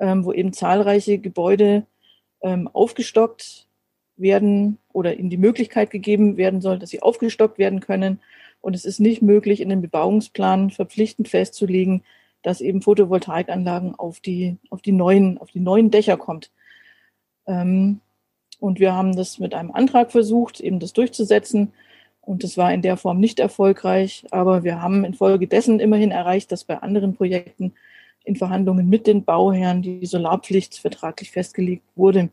Speaker 3: ähm, wo eben zahlreiche Gebäude ähm, aufgestockt werden oder ihnen die Möglichkeit gegeben werden soll, dass sie aufgestockt werden können. Und es ist nicht möglich, in den Bebauungsplan verpflichtend festzulegen, dass eben Photovoltaikanlagen auf die, auf die neuen, auf die neuen Dächer kommt. Ähm, und wir haben das mit einem Antrag versucht, eben das durchzusetzen. Und das war in der Form nicht erfolgreich. Aber wir haben infolgedessen immerhin erreicht, dass bei anderen Projekten in Verhandlungen mit den Bauherren die Solarpflicht vertraglich festgelegt wurde.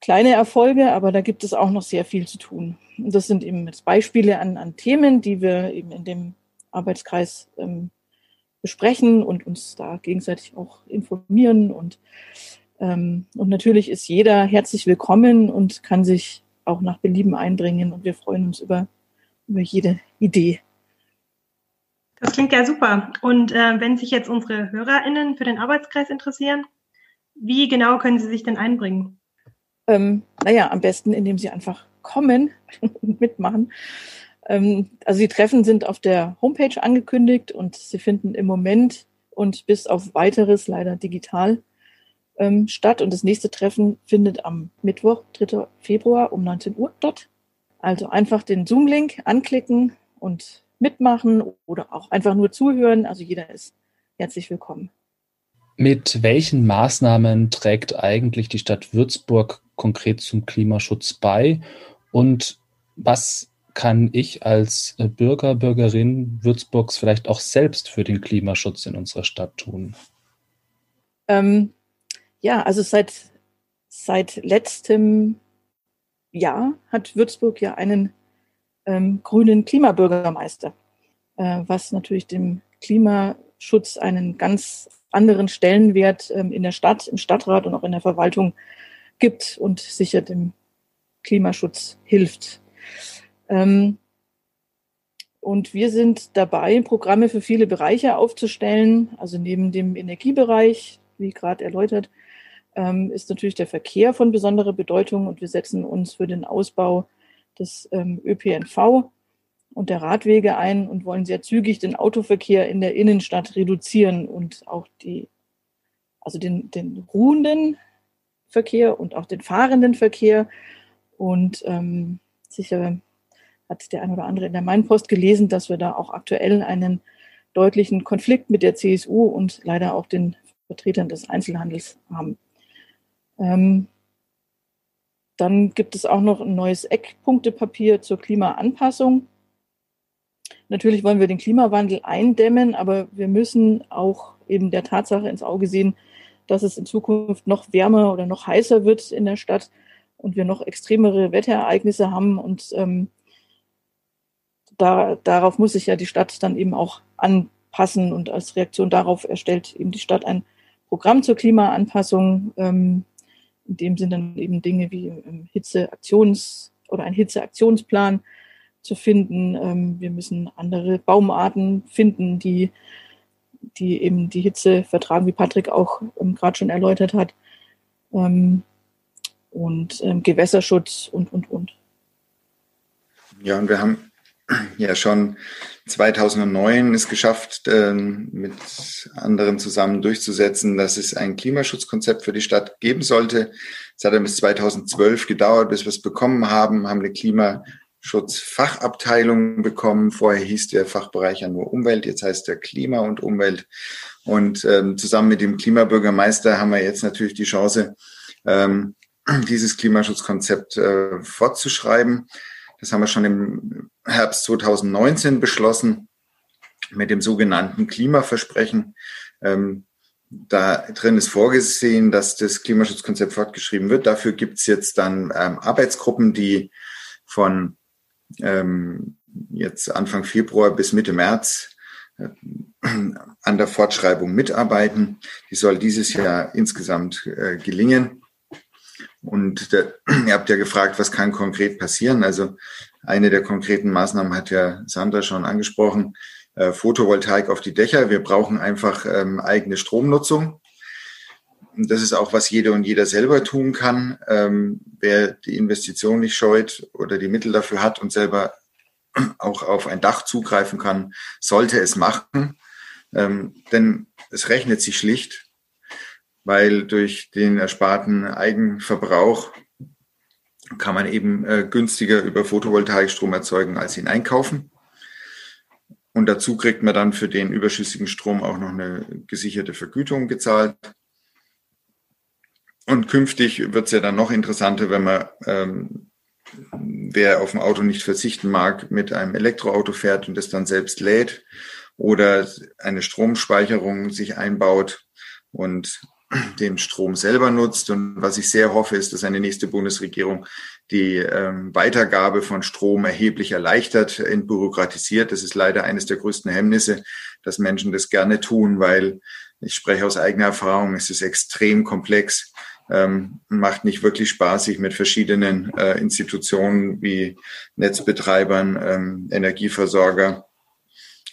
Speaker 3: Kleine Erfolge, aber da gibt es auch noch sehr viel zu tun. Und das sind eben jetzt Beispiele an, an Themen, die wir eben in dem Arbeitskreis ähm, besprechen und uns da gegenseitig auch informieren. Und, ähm, und natürlich ist jeder herzlich willkommen und kann sich auch nach Belieben einbringen. Und wir freuen uns über, über jede Idee.
Speaker 1: Das klingt ja super. Und äh, wenn sich jetzt unsere HörerInnen für den Arbeitskreis interessieren, wie genau können sie sich denn einbringen?
Speaker 3: Ähm, naja, am besten, indem sie einfach kommen und mitmachen. Ähm, also die Treffen sind auf der Homepage angekündigt und sie finden im Moment und bis auf weiteres leider digital ähm, statt. Und das nächste Treffen findet am Mittwoch, 3. Februar um 19 Uhr dort. Also einfach den Zoom-Link anklicken und mitmachen oder auch einfach nur zuhören. Also jeder ist herzlich willkommen.
Speaker 2: Mit welchen Maßnahmen trägt eigentlich die Stadt Würzburg konkret zum Klimaschutz bei? Und was kann ich als Bürger, Bürgerin Würzburgs vielleicht auch selbst für den Klimaschutz in unserer Stadt tun?
Speaker 3: Ähm, ja, also seit, seit letztem Jahr hat Würzburg ja einen ähm, grünen Klimabürgermeister, äh, was natürlich dem Klimaschutz einen ganz anderen Stellenwert ähm, in der Stadt, im Stadtrat und auch in der Verwaltung gibt und sicher dem Klimaschutz hilft. Ähm, und wir sind dabei, Programme für viele Bereiche aufzustellen. Also neben dem Energiebereich, wie gerade erläutert, ähm, ist natürlich der Verkehr von besonderer Bedeutung und wir setzen uns für den Ausbau des ähm, ÖPNV und der Radwege ein und wollen sehr zügig den Autoverkehr in der Innenstadt reduzieren und auch die, also den, den ruhenden Verkehr und auch den fahrenden Verkehr. Und ähm, sicher hat der ein oder andere in der Mainpost gelesen, dass wir da auch aktuell einen deutlichen Konflikt mit der CSU und leider auch den Vertretern des Einzelhandels haben. Ähm, dann gibt es auch noch ein neues Eckpunktepapier zur Klimaanpassung. Natürlich wollen wir den Klimawandel eindämmen, aber wir müssen auch eben der Tatsache ins Auge sehen, dass es in Zukunft noch wärmer oder noch heißer wird in der Stadt und wir noch extremere Wetterereignisse haben. Und ähm, da, darauf muss sich ja die Stadt dann eben auch anpassen. Und als Reaktion darauf erstellt eben die Stadt ein Programm zur Klimaanpassung, ähm, in dem sind dann eben Dinge wie ähm, Hitzeaktions- oder ein Hitzeaktionsplan zu finden. Ähm, wir müssen andere Baumarten finden, die, die eben die Hitze vertragen, wie Patrick auch ähm, gerade schon erläutert hat. Ähm, und ähm, Gewässerschutz und, und, und.
Speaker 4: Ja, und wir haben ja schon 2009 es geschafft, ähm, mit anderen zusammen durchzusetzen, dass es ein Klimaschutzkonzept für die Stadt geben sollte. Es hat dann bis 2012 gedauert, bis wir es bekommen haben, haben eine Klimaschutzfachabteilung bekommen. Vorher hieß der Fachbereich ja nur Umwelt, jetzt heißt der Klima und Umwelt. Und ähm, zusammen mit dem Klimabürgermeister haben wir jetzt natürlich die Chance, ähm, dieses Klimaschutzkonzept äh, fortzuschreiben. Das haben wir schon im Herbst 2019 beschlossen mit dem sogenannten Klimaversprechen. Ähm, da drin ist vorgesehen, dass das Klimaschutzkonzept fortgeschrieben wird. Dafür gibt es jetzt dann ähm, Arbeitsgruppen, die von ähm, jetzt Anfang Februar bis Mitte März äh, an der Fortschreibung mitarbeiten. Die soll dieses Jahr insgesamt äh, gelingen. Und der, ihr habt ja gefragt, was kann konkret passieren? Also eine der konkreten Maßnahmen hat ja Sandra schon angesprochen, äh, Photovoltaik auf die Dächer. Wir brauchen einfach ähm, eigene Stromnutzung. Das ist auch, was jeder und jeder selber tun kann. Ähm, wer die Investition nicht scheut oder die Mittel dafür hat und selber auch auf ein Dach zugreifen kann, sollte es machen. Ähm, denn es rechnet sich schlicht weil durch den ersparten Eigenverbrauch kann man eben äh, günstiger über Photovoltaik Strom erzeugen, als ihn einkaufen. Und dazu kriegt man dann für den überschüssigen Strom auch noch eine gesicherte Vergütung gezahlt. Und künftig wird es ja dann noch interessanter, wenn man, ähm, wer auf dem Auto nicht verzichten mag, mit einem Elektroauto fährt und das dann selbst lädt oder eine Stromspeicherung sich einbaut und den Strom selber nutzt. Und was ich sehr hoffe, ist, dass eine nächste Bundesregierung die ähm, Weitergabe von Strom erheblich erleichtert, entbürokratisiert. Das ist leider eines der größten Hemmnisse, dass Menschen das gerne tun, weil ich spreche aus eigener Erfahrung, es ist extrem komplex, ähm, macht nicht wirklich Spaß, sich mit verschiedenen äh, Institutionen wie Netzbetreibern, ähm, Energieversorger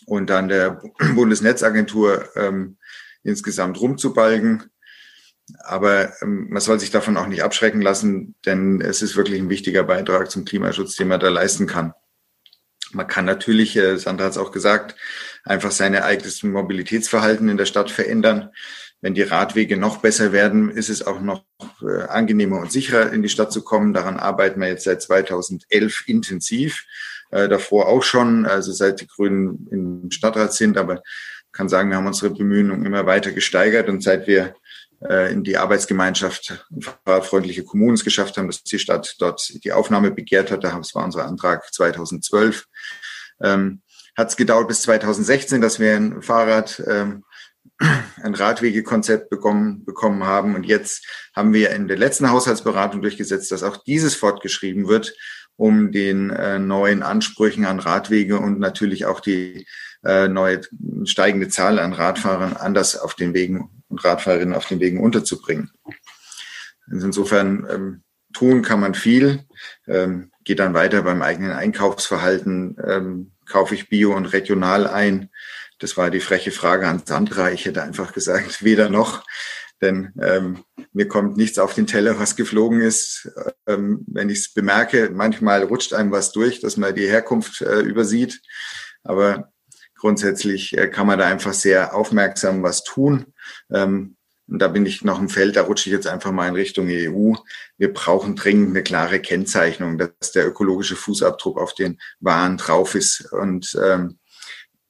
Speaker 4: und dann der Bundesnetzagentur ähm, insgesamt rumzubalgen. Aber ähm, man soll sich davon auch nicht abschrecken lassen, denn es ist wirklich ein wichtiger Beitrag zum Klimaschutz, den man da leisten kann. Man kann natürlich, äh, Sandra hat es auch gesagt, einfach sein eigenes Mobilitätsverhalten in der Stadt verändern. Wenn die Radwege noch besser werden, ist es auch noch äh, angenehmer und sicherer, in die Stadt zu kommen. Daran arbeiten wir jetzt seit 2011 intensiv. Äh, davor auch schon, also seit die Grünen im Stadtrat sind. Aber kann sagen, wir haben unsere Bemühungen immer weiter gesteigert und seit wir äh, in die Arbeitsgemeinschaft fahrradfreundliche Kommunen es geschafft haben, dass die Stadt dort die Aufnahme begehrt hat. Das war unser Antrag 2012. Ähm, Hat es gedauert bis 2016, dass wir ein Fahrrad, ähm, ein Radwegekonzept bekommen, bekommen haben. Und jetzt haben wir in der letzten Haushaltsberatung durchgesetzt, dass auch dieses fortgeschrieben wird, um den äh, neuen Ansprüchen an Radwege und natürlich auch die äh, neue steigende Zahl an Radfahrern anders auf den Wegen und Radfahrerinnen auf den Wegen unterzubringen. Also insofern ähm, tun kann man viel, ähm, geht dann weiter beim eigenen Einkaufsverhalten, ähm, kaufe ich bio und regional ein. Das war die freche Frage an Sandra. Ich hätte einfach gesagt, weder noch. Denn ähm, mir kommt nichts auf den Teller, was geflogen ist. Ähm, wenn ich es bemerke, manchmal rutscht einem was durch, dass man die Herkunft äh, übersieht. Aber grundsätzlich äh, kann man da einfach sehr aufmerksam was tun. Ähm, und da bin ich noch im Feld, da rutsche ich jetzt einfach mal in Richtung EU. Wir brauchen dringend eine klare Kennzeichnung, dass der ökologische Fußabdruck auf den Waren drauf ist und ähm,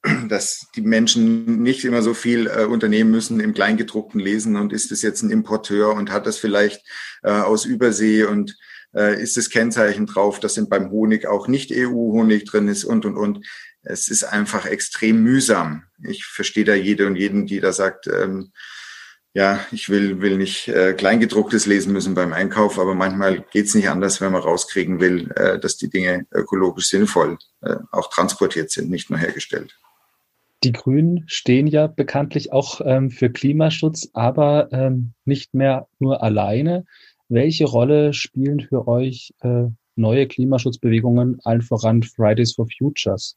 Speaker 4: dass die Menschen nicht immer so viel äh, unternehmen müssen im Kleingedruckten lesen und ist es jetzt ein Importeur und hat das vielleicht äh, aus Übersee und äh, ist das Kennzeichen drauf, dass beim Honig auch nicht EU-Honig drin ist und und und es ist einfach extrem mühsam. Ich verstehe da jede und jeden, die da sagt, ähm, ja, ich will, will nicht äh, Kleingedrucktes lesen müssen beim Einkauf, aber manchmal geht's nicht anders, wenn man rauskriegen will, äh, dass die Dinge ökologisch sinnvoll äh, auch transportiert sind, nicht nur hergestellt.
Speaker 2: Die Grünen stehen ja bekanntlich auch ähm, für Klimaschutz, aber ähm, nicht mehr nur alleine. Welche Rolle spielen für euch äh, neue Klimaschutzbewegungen, allen voran Fridays for Futures?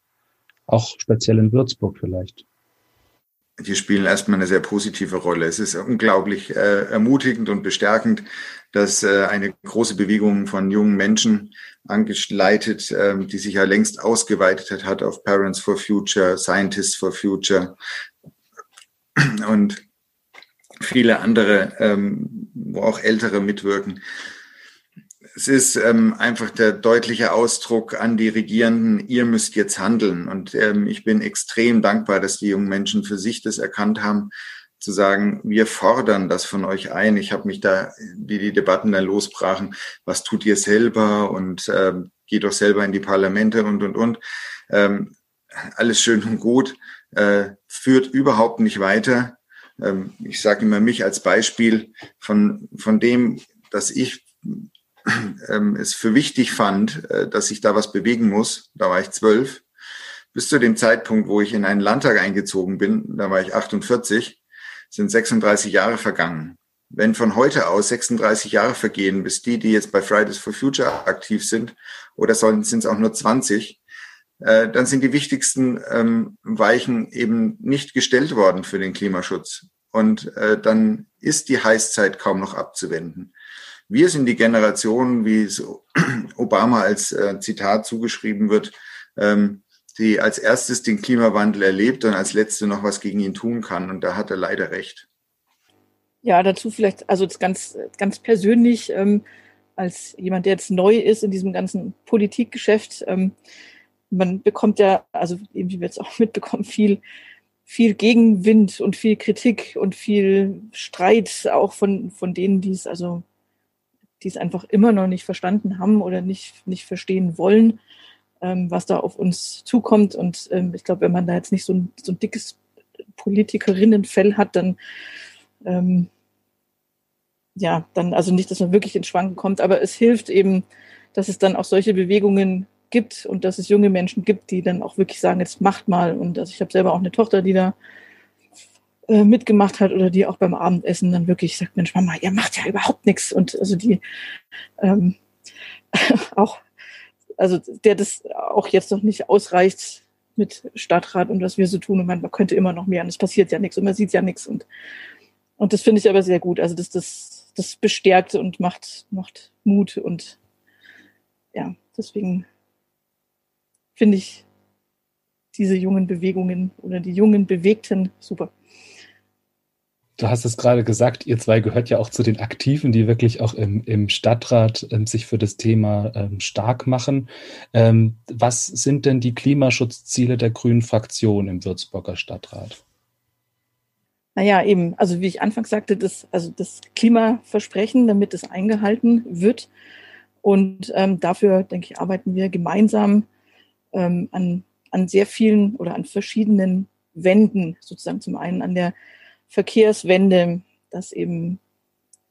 Speaker 2: auch speziell in Würzburg vielleicht?
Speaker 4: Die spielen erstmal eine sehr positive Rolle. Es ist unglaublich äh, ermutigend und bestärkend, dass äh, eine große Bewegung von jungen Menschen angeleitet, äh, die sich ja längst ausgeweitet hat auf Parents for Future, Scientists for Future und viele andere, ähm, wo auch Ältere mitwirken, es ist ähm, einfach der deutliche Ausdruck an die Regierenden, ihr müsst jetzt handeln. Und ähm, ich bin extrem dankbar, dass die jungen Menschen für sich das erkannt haben, zu sagen, wir fordern das von euch ein. Ich habe mich da, wie die Debatten dann losbrachen, was tut ihr selber und ähm, geht doch selber in die Parlamente und, und, und. Ähm, alles schön und gut, äh, führt überhaupt nicht weiter. Ähm, ich sage immer mich als Beispiel von, von dem, dass ich ähm, es für wichtig fand, äh, dass ich da was bewegen muss. Da war ich zwölf. Bis zu dem Zeitpunkt, wo ich in einen Landtag eingezogen bin, da war ich 48, sind 36 Jahre vergangen. Wenn von heute aus 36 Jahre vergehen, bis die, die jetzt bei Fridays for Future aktiv sind, oder sind es auch nur 20, äh, dann sind die wichtigsten ähm, Weichen eben nicht gestellt worden für den Klimaschutz. Und äh, dann ist die Heißzeit kaum noch abzuwenden. Wir sind die Generation, wie es Obama als äh, Zitat zugeschrieben wird, ähm, die als erstes den Klimawandel erlebt und als letzte noch was gegen ihn tun kann. Und da hat er leider recht.
Speaker 3: Ja, dazu vielleicht, also ganz, ganz persönlich, ähm, als jemand, der jetzt neu ist in diesem ganzen Politikgeschäft, ähm, man bekommt ja, also wie wir jetzt auch mitbekommen, viel, viel Gegenwind und viel Kritik und viel Streit auch von, von denen, die es also, die es einfach immer noch nicht verstanden haben oder nicht, nicht verstehen wollen, ähm, was da auf uns zukommt. Und ähm, ich glaube, wenn man da jetzt nicht so ein, so ein dickes Politikerinnenfell hat, dann ähm, ja, dann also nicht, dass man wirklich ins Schwanken kommt, aber es hilft eben, dass es dann auch solche Bewegungen gibt und dass es junge Menschen gibt, die dann auch wirklich sagen, jetzt macht mal. Und also ich habe selber auch eine Tochter, die da äh, mitgemacht hat oder die auch beim Abendessen dann wirklich sagt, Mensch, Mama, ihr macht ja überhaupt nichts. Und also die ähm, auch, also der das auch jetzt noch nicht ausreicht mit Stadtrat und was wir so tun und man, man könnte immer noch mehr und es passiert ja nichts und man sieht ja nichts und und das finde ich aber sehr gut. Also das, das, das bestärkt und macht, macht Mut und ja, deswegen finde ich diese jungen Bewegungen oder die jungen Bewegten super.
Speaker 2: Du hast es gerade gesagt, ihr zwei gehört ja auch zu den Aktiven, die wirklich auch im, im Stadtrat ähm, sich für das Thema ähm, stark machen. Ähm, was sind denn die Klimaschutzziele der Grünen Fraktion im Würzburger Stadtrat?
Speaker 3: Naja, eben, also wie ich anfangs sagte, das, also das Klimaversprechen, damit es eingehalten wird. Und ähm, dafür, denke ich, arbeiten wir gemeinsam ähm, an, an sehr vielen oder an verschiedenen Wänden, sozusagen zum einen an der Verkehrswende, dass eben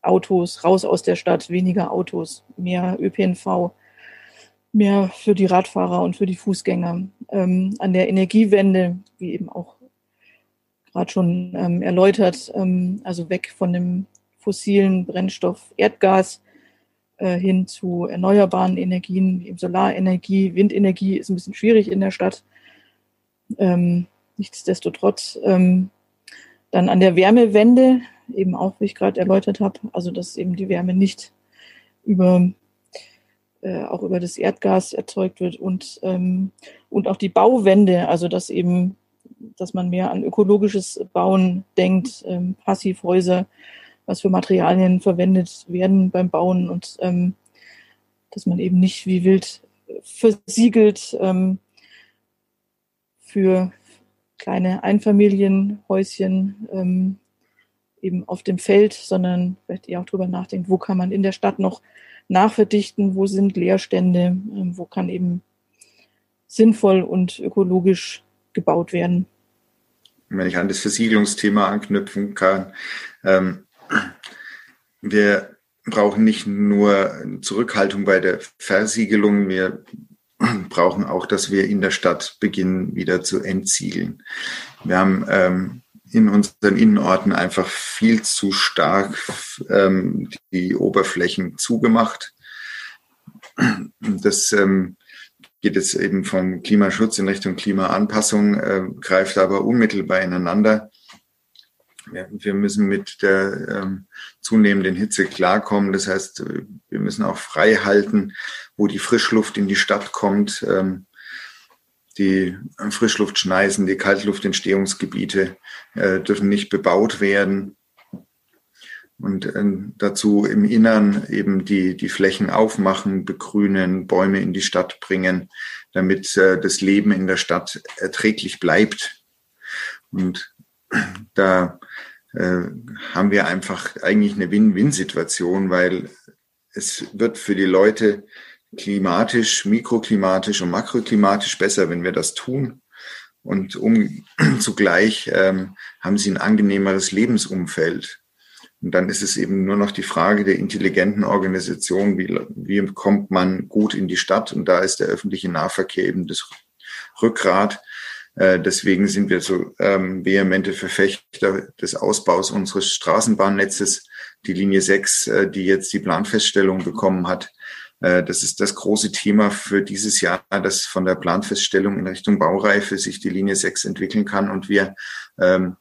Speaker 3: Autos raus aus der Stadt, weniger Autos, mehr ÖPNV, mehr für die Radfahrer und für die Fußgänger, ähm, an der Energiewende, wie eben auch gerade schon ähm, erläutert, ähm, also weg von dem fossilen Brennstoff Erdgas äh, hin zu erneuerbaren Energien, wie Solarenergie, Windenergie ist ein bisschen schwierig in der Stadt. Ähm, nichtsdestotrotz ähm, dann an der Wärmewende, eben auch, wie ich gerade erläutert habe, also dass eben die Wärme nicht über äh, auch über das Erdgas erzeugt wird und, ähm, und auch die Bauwende, also dass eben dass man mehr an ökologisches Bauen denkt, ähm, Passivhäuser, was für Materialien verwendet werden beim Bauen und ähm, dass man eben nicht wie wild versiegelt ähm, für kleine Einfamilienhäuschen ähm, eben auf dem Feld, sondern vielleicht eher auch darüber nachdenkt, wo kann man in der Stadt noch nachverdichten, wo sind Leerstände, ähm, wo kann eben sinnvoll und ökologisch gebaut werden.
Speaker 4: Wenn ich an das Versiegelungsthema anknüpfen kann, ähm, wir brauchen nicht nur Zurückhaltung bei der Versiegelung, wir brauchen auch, dass wir in der Stadt beginnen, wieder zu entsiegeln. Wir haben ähm, in unseren Innenorten einfach viel zu stark ähm, die Oberflächen zugemacht. Das ähm, geht es eben vom Klimaschutz in Richtung Klimaanpassung, äh, greift aber unmittelbar ineinander. Wir müssen mit der ähm, zunehmenden Hitze klarkommen. Das heißt, wir müssen auch frei halten, wo die Frischluft in die Stadt kommt. Ähm, die Frischluftschneisen, die Kaltluftentstehungsgebiete äh, dürfen nicht bebaut werden und äh, dazu im Innern eben die, die Flächen aufmachen, begrünen, Bäume in die Stadt bringen, damit äh, das Leben in der Stadt erträglich bleibt. Und da äh, haben wir einfach eigentlich eine Win-Win-Situation, weil es wird für die Leute klimatisch, mikroklimatisch und makroklimatisch besser, wenn wir das tun. Und um zugleich ähm, haben sie ein angenehmeres Lebensumfeld. Und dann ist es eben nur noch die Frage der intelligenten Organisation, wie, wie kommt man gut in die Stadt? Und da ist der öffentliche Nahverkehr eben das Rückgrat. Äh, deswegen sind wir so ähm, vehemente Verfechter des Ausbaus unseres Straßenbahnnetzes. Die Linie 6, äh, die jetzt die Planfeststellung bekommen hat, äh, das ist das große Thema für dieses Jahr, dass von der Planfeststellung in Richtung Baureife sich die Linie 6 entwickeln kann und wir ähm,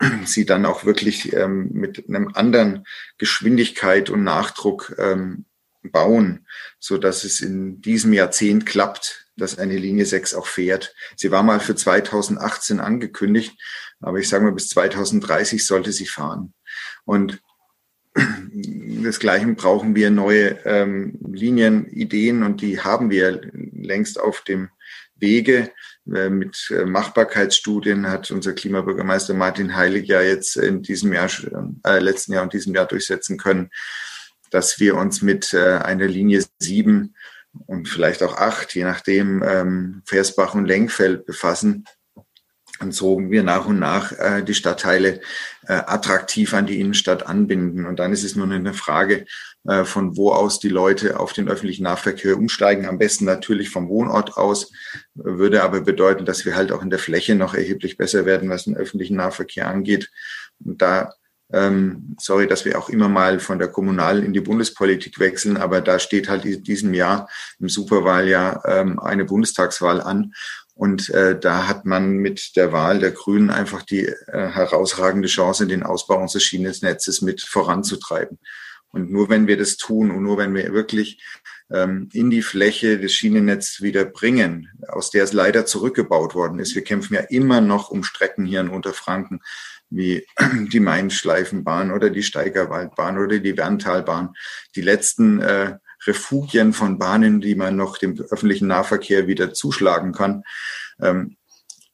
Speaker 4: sie dann auch wirklich ähm, mit einem anderen Geschwindigkeit und Nachdruck ähm, bauen, so dass es in diesem Jahrzehnt klappt, dass eine Linie 6 auch fährt. Sie war mal für 2018 angekündigt, aber ich sage mal, bis 2030 sollte sie fahren. Und desgleichen brauchen wir neue ähm, Linien, und die haben wir längst auf dem Wege. Äh, mit äh, Machbarkeitsstudien hat unser Klimabürgermeister Martin Heilig ja jetzt in diesem Jahr, äh, letzten Jahr und diesem Jahr durchsetzen können, dass wir uns mit äh, einer Linie sieben und vielleicht auch acht, je nachdem, ähm, Versbach und Lenkfeld befassen, und so wir nach und nach äh, die Stadtteile äh, attraktiv an die Innenstadt anbinden. Und dann ist es nur eine Frage, äh, von wo aus die Leute auf den öffentlichen Nahverkehr umsteigen. Am besten natürlich vom Wohnort aus, würde aber bedeuten, dass wir halt auch in der Fläche noch erheblich besser werden, was den öffentlichen Nahverkehr angeht. Und da ähm, sorry, dass wir auch immer mal von der Kommunal in die Bundespolitik wechseln, aber da steht halt in diesem Jahr im Superwahljahr ähm, eine Bundestagswahl an. Und äh, da hat man mit der Wahl der Grünen einfach die äh, herausragende Chance, den Ausbau unseres Schienennetzes mit voranzutreiben. Und nur wenn wir das tun und nur wenn wir wirklich ähm, in die Fläche des Schienennetzes wieder bringen, aus der es leider zurückgebaut worden ist. Wir kämpfen ja immer noch um Strecken hier in Unterfranken, wie die Main-Schleifenbahn oder die Steigerwaldbahn oder die Werntalbahn. Die letzten äh, Refugien von Bahnen, die man noch dem öffentlichen Nahverkehr wieder zuschlagen kann. Ähm,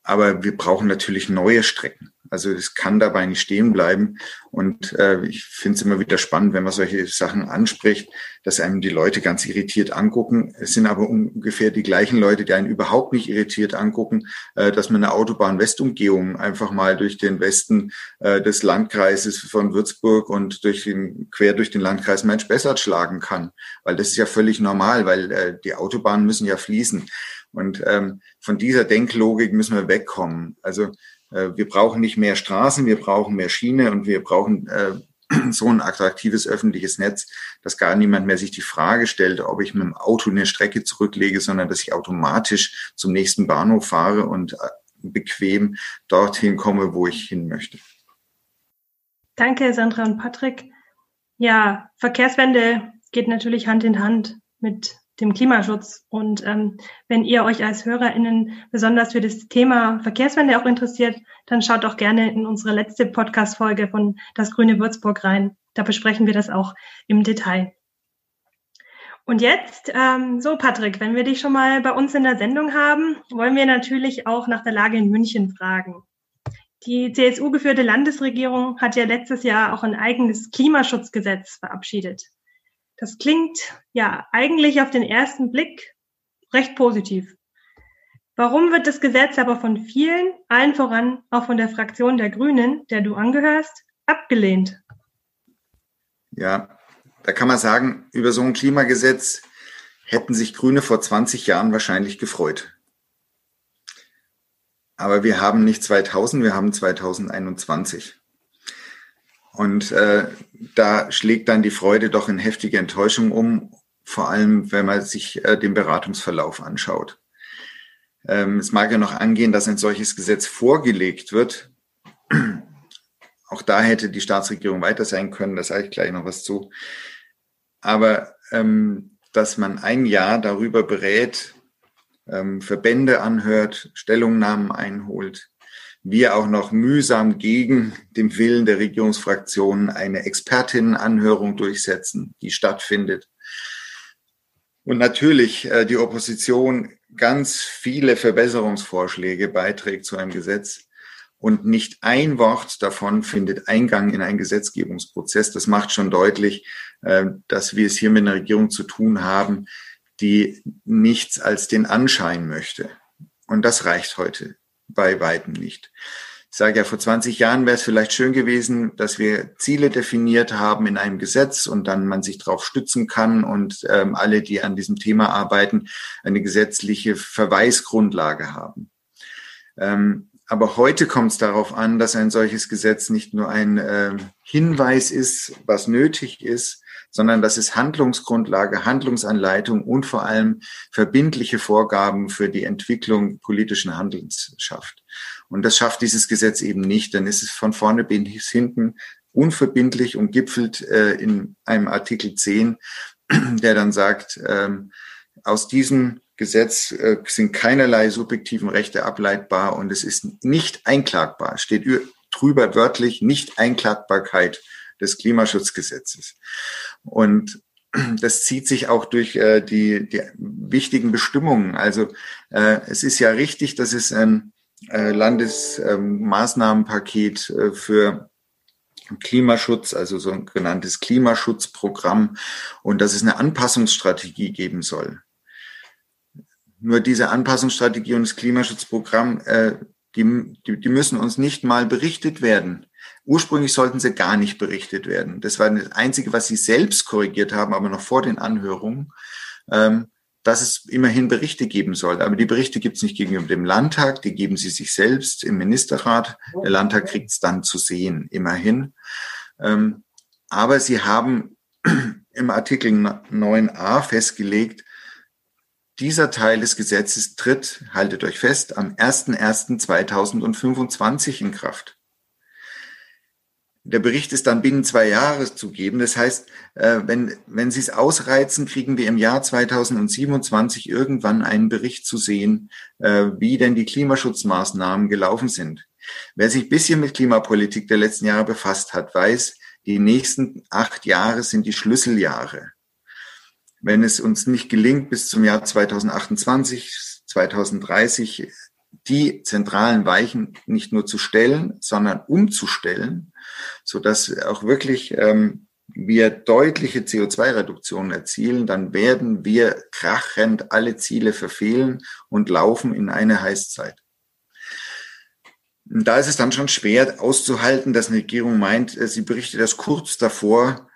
Speaker 4: aber wir brauchen natürlich neue Strecken. Also es kann dabei nicht stehen bleiben. Und äh, ich finde es immer wieder spannend, wenn man solche Sachen anspricht, dass einem die Leute ganz irritiert angucken. Es sind aber ungefähr die gleichen Leute, die einen überhaupt nicht irritiert angucken, äh, dass man eine Autobahn-Westumgehung einfach mal durch den Westen äh, des Landkreises von Würzburg und durch den, quer durch den Landkreis Mensch-Bessert schlagen kann. Weil das ist ja völlig normal, weil äh, die Autobahnen müssen ja fließen. Und ähm, von dieser Denklogik müssen wir wegkommen. Also wir brauchen nicht mehr Straßen, wir brauchen mehr Schiene und wir brauchen äh, so ein attraktives öffentliches Netz, dass gar niemand mehr sich die Frage stellt, ob ich mit dem Auto eine Strecke zurücklege, sondern dass ich automatisch zum nächsten Bahnhof fahre und äh, bequem dorthin komme, wo ich hin möchte.
Speaker 1: Danke, Sandra und Patrick. Ja, Verkehrswende geht natürlich Hand in Hand mit dem Klimaschutz. Und ähm, wenn ihr euch als HörerInnen besonders für das Thema Verkehrswende auch interessiert, dann schaut auch gerne in unsere letzte Podcast-Folge von Das Grüne Würzburg rein. Da besprechen wir das auch im Detail. Und jetzt, ähm, so Patrick, wenn wir dich schon mal bei uns in der Sendung haben, wollen wir natürlich auch nach der Lage in München fragen. Die CSU-geführte Landesregierung hat ja letztes Jahr auch ein eigenes Klimaschutzgesetz verabschiedet. Das klingt ja eigentlich auf den ersten Blick recht positiv. Warum wird das Gesetz aber von vielen, allen voran auch von der Fraktion der Grünen, der du angehörst, abgelehnt?
Speaker 4: Ja, da kann man sagen, über so ein Klimagesetz hätten sich Grüne vor 20 Jahren wahrscheinlich gefreut. Aber wir haben nicht 2000, wir haben 2021. Und äh, da schlägt dann die Freude doch in heftige Enttäuschung um, vor allem wenn man sich äh, den Beratungsverlauf anschaut. Ähm, es mag ja noch angehen, dass ein solches Gesetz vorgelegt wird. Auch da hätte die Staatsregierung weiter sein können, da sage ich gleich noch was zu. Aber ähm, dass man ein Jahr darüber berät, ähm, Verbände anhört, Stellungnahmen einholt, wir auch noch mühsam gegen den Willen der Regierungsfraktionen eine Expertinnenanhörung durchsetzen, die stattfindet. Und natürlich äh, die Opposition ganz viele Verbesserungsvorschläge beiträgt zu einem Gesetz. Und nicht ein Wort davon findet Eingang in einen Gesetzgebungsprozess. Das macht schon deutlich, äh, dass wir es hier mit einer Regierung zu tun haben, die nichts als den Anschein möchte. Und das reicht heute bei weitem nicht. Ich sage ja, vor 20 Jahren wäre es vielleicht schön gewesen, dass wir Ziele definiert haben in einem Gesetz und dann man sich darauf stützen kann und ähm, alle, die an diesem Thema arbeiten, eine gesetzliche Verweisgrundlage haben. Ähm, aber heute kommt es darauf an, dass ein solches Gesetz nicht nur ein äh, Hinweis ist, was nötig ist, sondern dass es Handlungsgrundlage, Handlungsanleitung und vor allem verbindliche Vorgaben für die Entwicklung politischen Handelns schafft. Und das schafft dieses Gesetz eben nicht. Dann ist es von vorne bis hinten unverbindlich und gipfelt äh, in einem Artikel 10, der dann sagt, ähm, aus diesem Gesetz äh, sind keinerlei subjektiven Rechte ableitbar und es ist nicht einklagbar. Steht drüber wörtlich nicht Einklagbarkeit des Klimaschutzgesetzes. Und das zieht sich auch durch äh, die, die wichtigen Bestimmungen. Also äh, es ist ja richtig, dass es ein äh, Landesmaßnahmenpaket äh, für Klimaschutz, also so ein genanntes Klimaschutzprogramm und dass es eine Anpassungsstrategie geben soll. Nur diese Anpassungsstrategie und das Klimaschutzprogramm, äh, die, die, die müssen uns nicht mal berichtet werden. Ursprünglich sollten sie gar nicht berichtet werden. Das war das Einzige, was sie selbst korrigiert haben, aber noch vor den Anhörungen, ähm, dass es immerhin Berichte geben soll. Aber die Berichte gibt es nicht gegenüber dem Landtag, die geben sie sich selbst im Ministerrat. Der Landtag kriegt es dann zu sehen, immerhin. Ähm, aber sie haben im Artikel 9a festgelegt, dieser Teil des Gesetzes tritt, haltet euch fest, am 01.01.2025 in Kraft. Der Bericht ist dann binnen zwei Jahre zu geben. Das heißt, äh, wenn, wenn Sie es ausreizen, kriegen wir im Jahr 2027 irgendwann einen Bericht zu sehen, äh, wie denn die Klimaschutzmaßnahmen gelaufen sind. Wer sich ein bisschen mit Klimapolitik der letzten Jahre befasst hat, weiß, die nächsten acht Jahre sind die Schlüsseljahre. Wenn es uns nicht gelingt, bis zum Jahr 2028, 2030 die zentralen Weichen nicht nur zu stellen, sondern umzustellen, so dass auch wirklich ähm, wir deutliche CO2-Reduktionen erzielen, dann werden wir krachend alle Ziele verfehlen und laufen in eine Heißzeit. Und da ist es dann schon schwer auszuhalten, dass eine Regierung meint, äh, sie berichtet das kurz davor,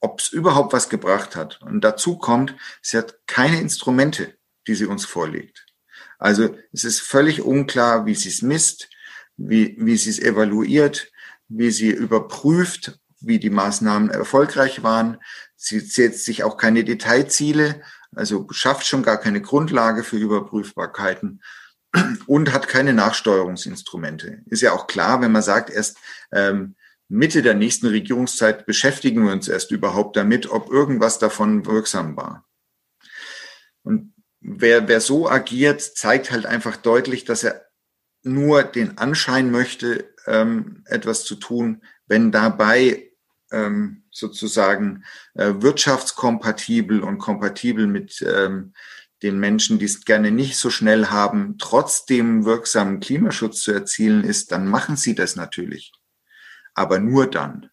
Speaker 4: ob es überhaupt was gebracht hat. Und dazu kommt, sie hat keine Instrumente, die sie uns vorlegt. Also es ist völlig unklar, wie sie es misst, wie, wie sie es evaluiert, wie sie überprüft, wie die Maßnahmen erfolgreich waren. Sie setzt sich auch keine Detailziele, also schafft schon gar keine Grundlage für Überprüfbarkeiten und hat keine Nachsteuerungsinstrumente. Ist ja auch klar, wenn man sagt, erst ähm, Mitte der nächsten Regierungszeit beschäftigen wir uns erst überhaupt damit, ob irgendwas davon wirksam war. Und wer, wer so agiert, zeigt halt einfach deutlich, dass er nur den Anschein möchte, ähm, etwas zu tun, wenn dabei ähm, sozusagen äh, wirtschaftskompatibel und kompatibel mit ähm, den Menschen, die es gerne nicht so schnell haben, trotzdem wirksamen Klimaschutz zu erzielen ist, dann machen sie das natürlich. Aber nur dann.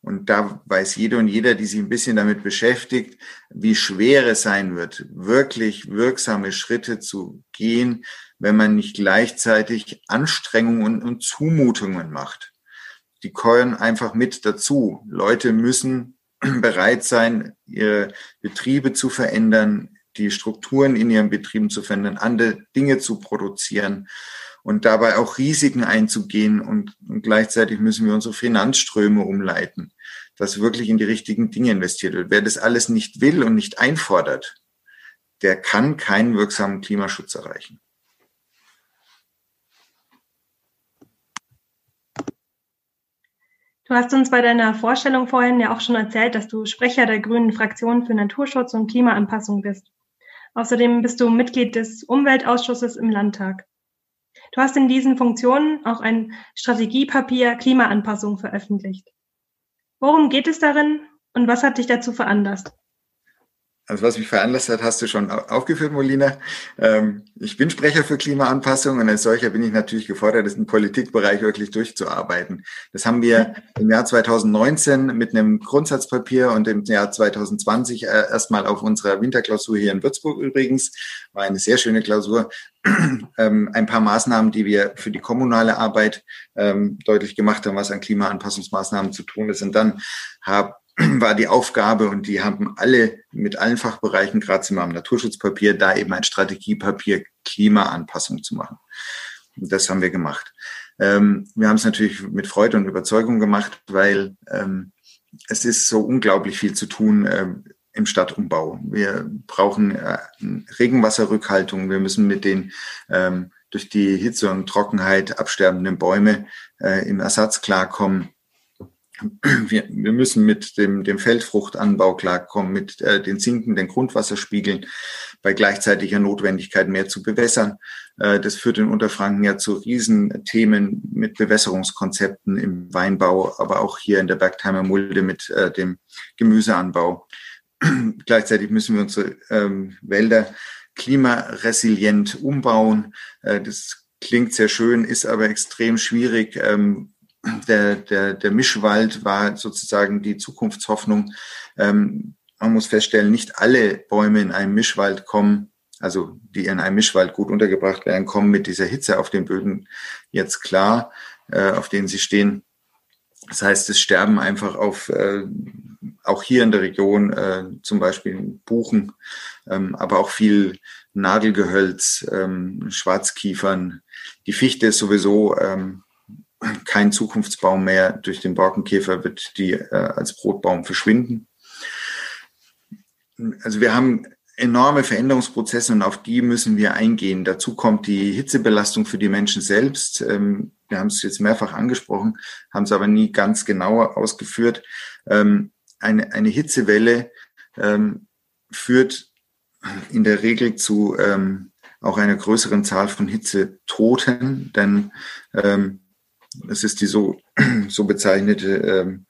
Speaker 4: Und da weiß jeder und jeder, die sich ein bisschen damit beschäftigt, wie schwer es sein wird, wirklich wirksame Schritte zu gehen, wenn man nicht gleichzeitig Anstrengungen und Zumutungen macht. Die gehören einfach mit dazu. Leute müssen bereit sein, ihre Betriebe zu verändern, die Strukturen in ihren Betrieben zu verändern, andere Dinge zu produzieren und dabei auch Risiken einzugehen und, und gleichzeitig müssen wir unsere Finanzströme umleiten, dass wirklich in die richtigen Dinge investiert wird. Wer das alles nicht will und nicht einfordert, der kann keinen wirksamen Klimaschutz erreichen.
Speaker 1: Du hast uns bei deiner Vorstellung vorhin ja auch schon erzählt, dass du Sprecher der Grünen Fraktion für Naturschutz und Klimaanpassung bist. Außerdem bist du Mitglied des Umweltausschusses im Landtag. Du hast in diesen Funktionen auch ein Strategiepapier Klimaanpassung veröffentlicht. Worum geht es darin und was hat dich dazu veranlasst?
Speaker 4: Also was mich veranlasst hat, hast du schon aufgeführt, Molina. Ähm, ich bin Sprecher für Klimaanpassung und als solcher bin ich natürlich gefordert, das im Politikbereich wirklich durchzuarbeiten. Das haben wir im Jahr 2019 mit einem Grundsatzpapier und im Jahr 2020 äh, erstmal auf unserer Winterklausur hier in Würzburg übrigens, war eine sehr schöne Klausur, ähm, ein paar Maßnahmen, die wir für die kommunale Arbeit ähm, deutlich gemacht haben, was an Klimaanpassungsmaßnahmen zu tun ist. Und dann habe war die Aufgabe und die haben alle mit allen Fachbereichen, gerade sind wir am Naturschutzpapier, da eben ein Strategiepapier Klimaanpassung zu machen. Und das haben wir gemacht. Ähm, wir haben es natürlich mit Freude und Überzeugung gemacht, weil ähm, es ist so unglaublich viel zu tun äh, im Stadtumbau. Wir brauchen äh, Regenwasserrückhaltung. Wir müssen mit den ähm, durch die Hitze und Trockenheit absterbenden Bäume äh, im Ersatz klarkommen. Wir, wir müssen mit dem, dem Feldfruchtanbau klarkommen, mit äh, den sinkenden Grundwasserspiegeln, bei gleichzeitiger Notwendigkeit mehr zu bewässern. Äh, das führt in Unterfranken ja zu Riesenthemen mit Bewässerungskonzepten im Weinbau, aber auch hier in der Bergheimer Mulde mit äh, dem Gemüseanbau. Gleichzeitig müssen wir unsere ähm, Wälder klimaresilient umbauen. Äh, das klingt sehr schön, ist aber extrem schwierig. Ähm, der, der, der Mischwald war sozusagen die Zukunftshoffnung. Ähm, man muss feststellen, nicht alle Bäume in einem Mischwald kommen, also die in einem Mischwald gut untergebracht werden, kommen mit dieser Hitze auf den Böden jetzt klar, äh, auf denen sie stehen. Das heißt, es sterben einfach auf, äh, auch hier in der Region, äh, zum Beispiel Buchen, ähm, aber auch viel Nadelgehölz, ähm, Schwarzkiefern. Die Fichte ist sowieso ähm, kein Zukunftsbaum mehr. Durch den Borkenkäfer wird die äh, als Brotbaum verschwinden. Also wir haben enorme Veränderungsprozesse und auf die müssen wir eingehen. Dazu kommt die Hitzebelastung für die Menschen selbst. Ähm, wir haben es jetzt mehrfach angesprochen, haben es aber nie ganz genauer ausgeführt. Ähm, eine, eine Hitzewelle ähm, führt in der Regel zu auch einer größeren Zahl von Hitzetoten, denn es ist die so, so bezeichnete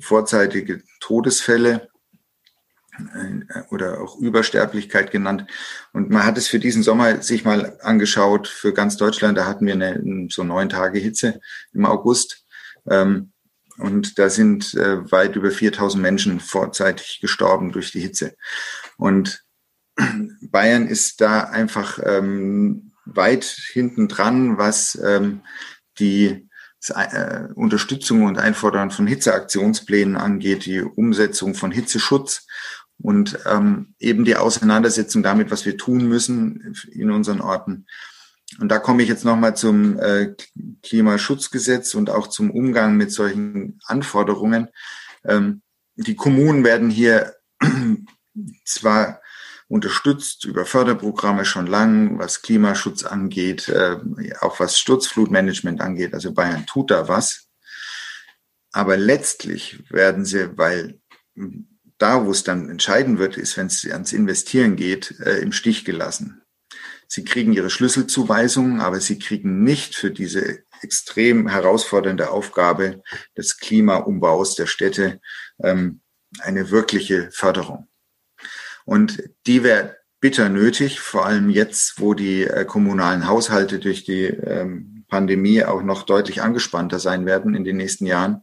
Speaker 4: vorzeitige Todesfälle äh, oder auch Übersterblichkeit genannt. Und man hat es für diesen Sommer sich mal angeschaut, für ganz Deutschland, da hatten wir eine, so neun Tage Hitze im August. Ähm, und da sind äh, weit über 4000 Menschen vorzeitig gestorben durch die Hitze. Und Bayern ist da einfach ähm, weit hinten dran, was ähm, die äh, Unterstützung und Einfordern von Hitzeaktionsplänen angeht, die Umsetzung von Hitzeschutz und ähm, eben die Auseinandersetzung damit, was wir tun müssen in unseren Orten. Und da komme ich jetzt nochmal zum äh, Klimaschutzgesetz und auch zum Umgang mit solchen Anforderungen. Ähm, die Kommunen werden hier zwar unterstützt über Förderprogramme schon lang, was Klimaschutz angeht, äh, auch was Sturzflutmanagement angeht. Also Bayern tut da was. Aber letztlich werden sie, weil da, wo es dann entscheiden wird, ist, wenn es ans Investieren geht, äh, im Stich gelassen. Sie kriegen ihre Schlüsselzuweisungen, aber sie kriegen nicht für diese extrem herausfordernde Aufgabe des Klimaumbaus der Städte ähm, eine wirkliche Förderung. Und die wäre bitter nötig, vor allem jetzt, wo die äh, kommunalen Haushalte durch die ähm, Pandemie auch noch deutlich angespannter sein werden in den nächsten Jahren.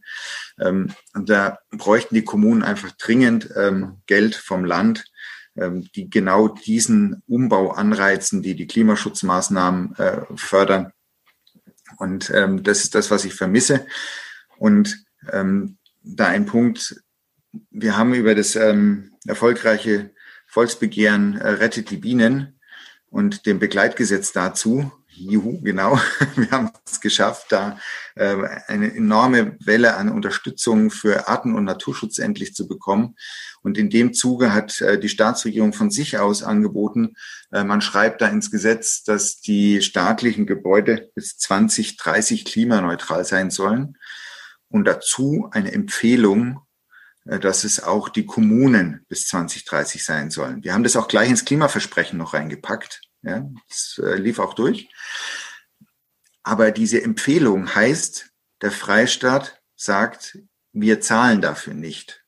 Speaker 4: Ähm, und da bräuchten die Kommunen einfach dringend ähm, Geld vom Land, die genau diesen Umbau anreizen, die die Klimaschutzmaßnahmen äh, fördern. Und das ist das, was ich vermisse. Und da ein Punkt, wir haben über das erfolgreiche Volksbegehren äh, Rettet die Bienen und dem Begleitgesetz dazu Juhu, genau. Wir haben es geschafft, da äh, eine enorme Welle an Unterstützung für Arten- und Naturschutz endlich zu bekommen. Und in dem Zuge hat äh, die Staatsregierung von sich aus angeboten, äh, man schreibt da ins Gesetz, dass die staatlichen Gebäude bis 2030 klimaneutral sein sollen. Und dazu eine Empfehlung, dass es auch die Kommunen bis 2030 sein sollen. Wir haben das auch gleich ins Klimaversprechen noch reingepackt. Ja, das äh, lief auch durch. Aber diese Empfehlung heißt, der Freistaat sagt, wir zahlen dafür nicht.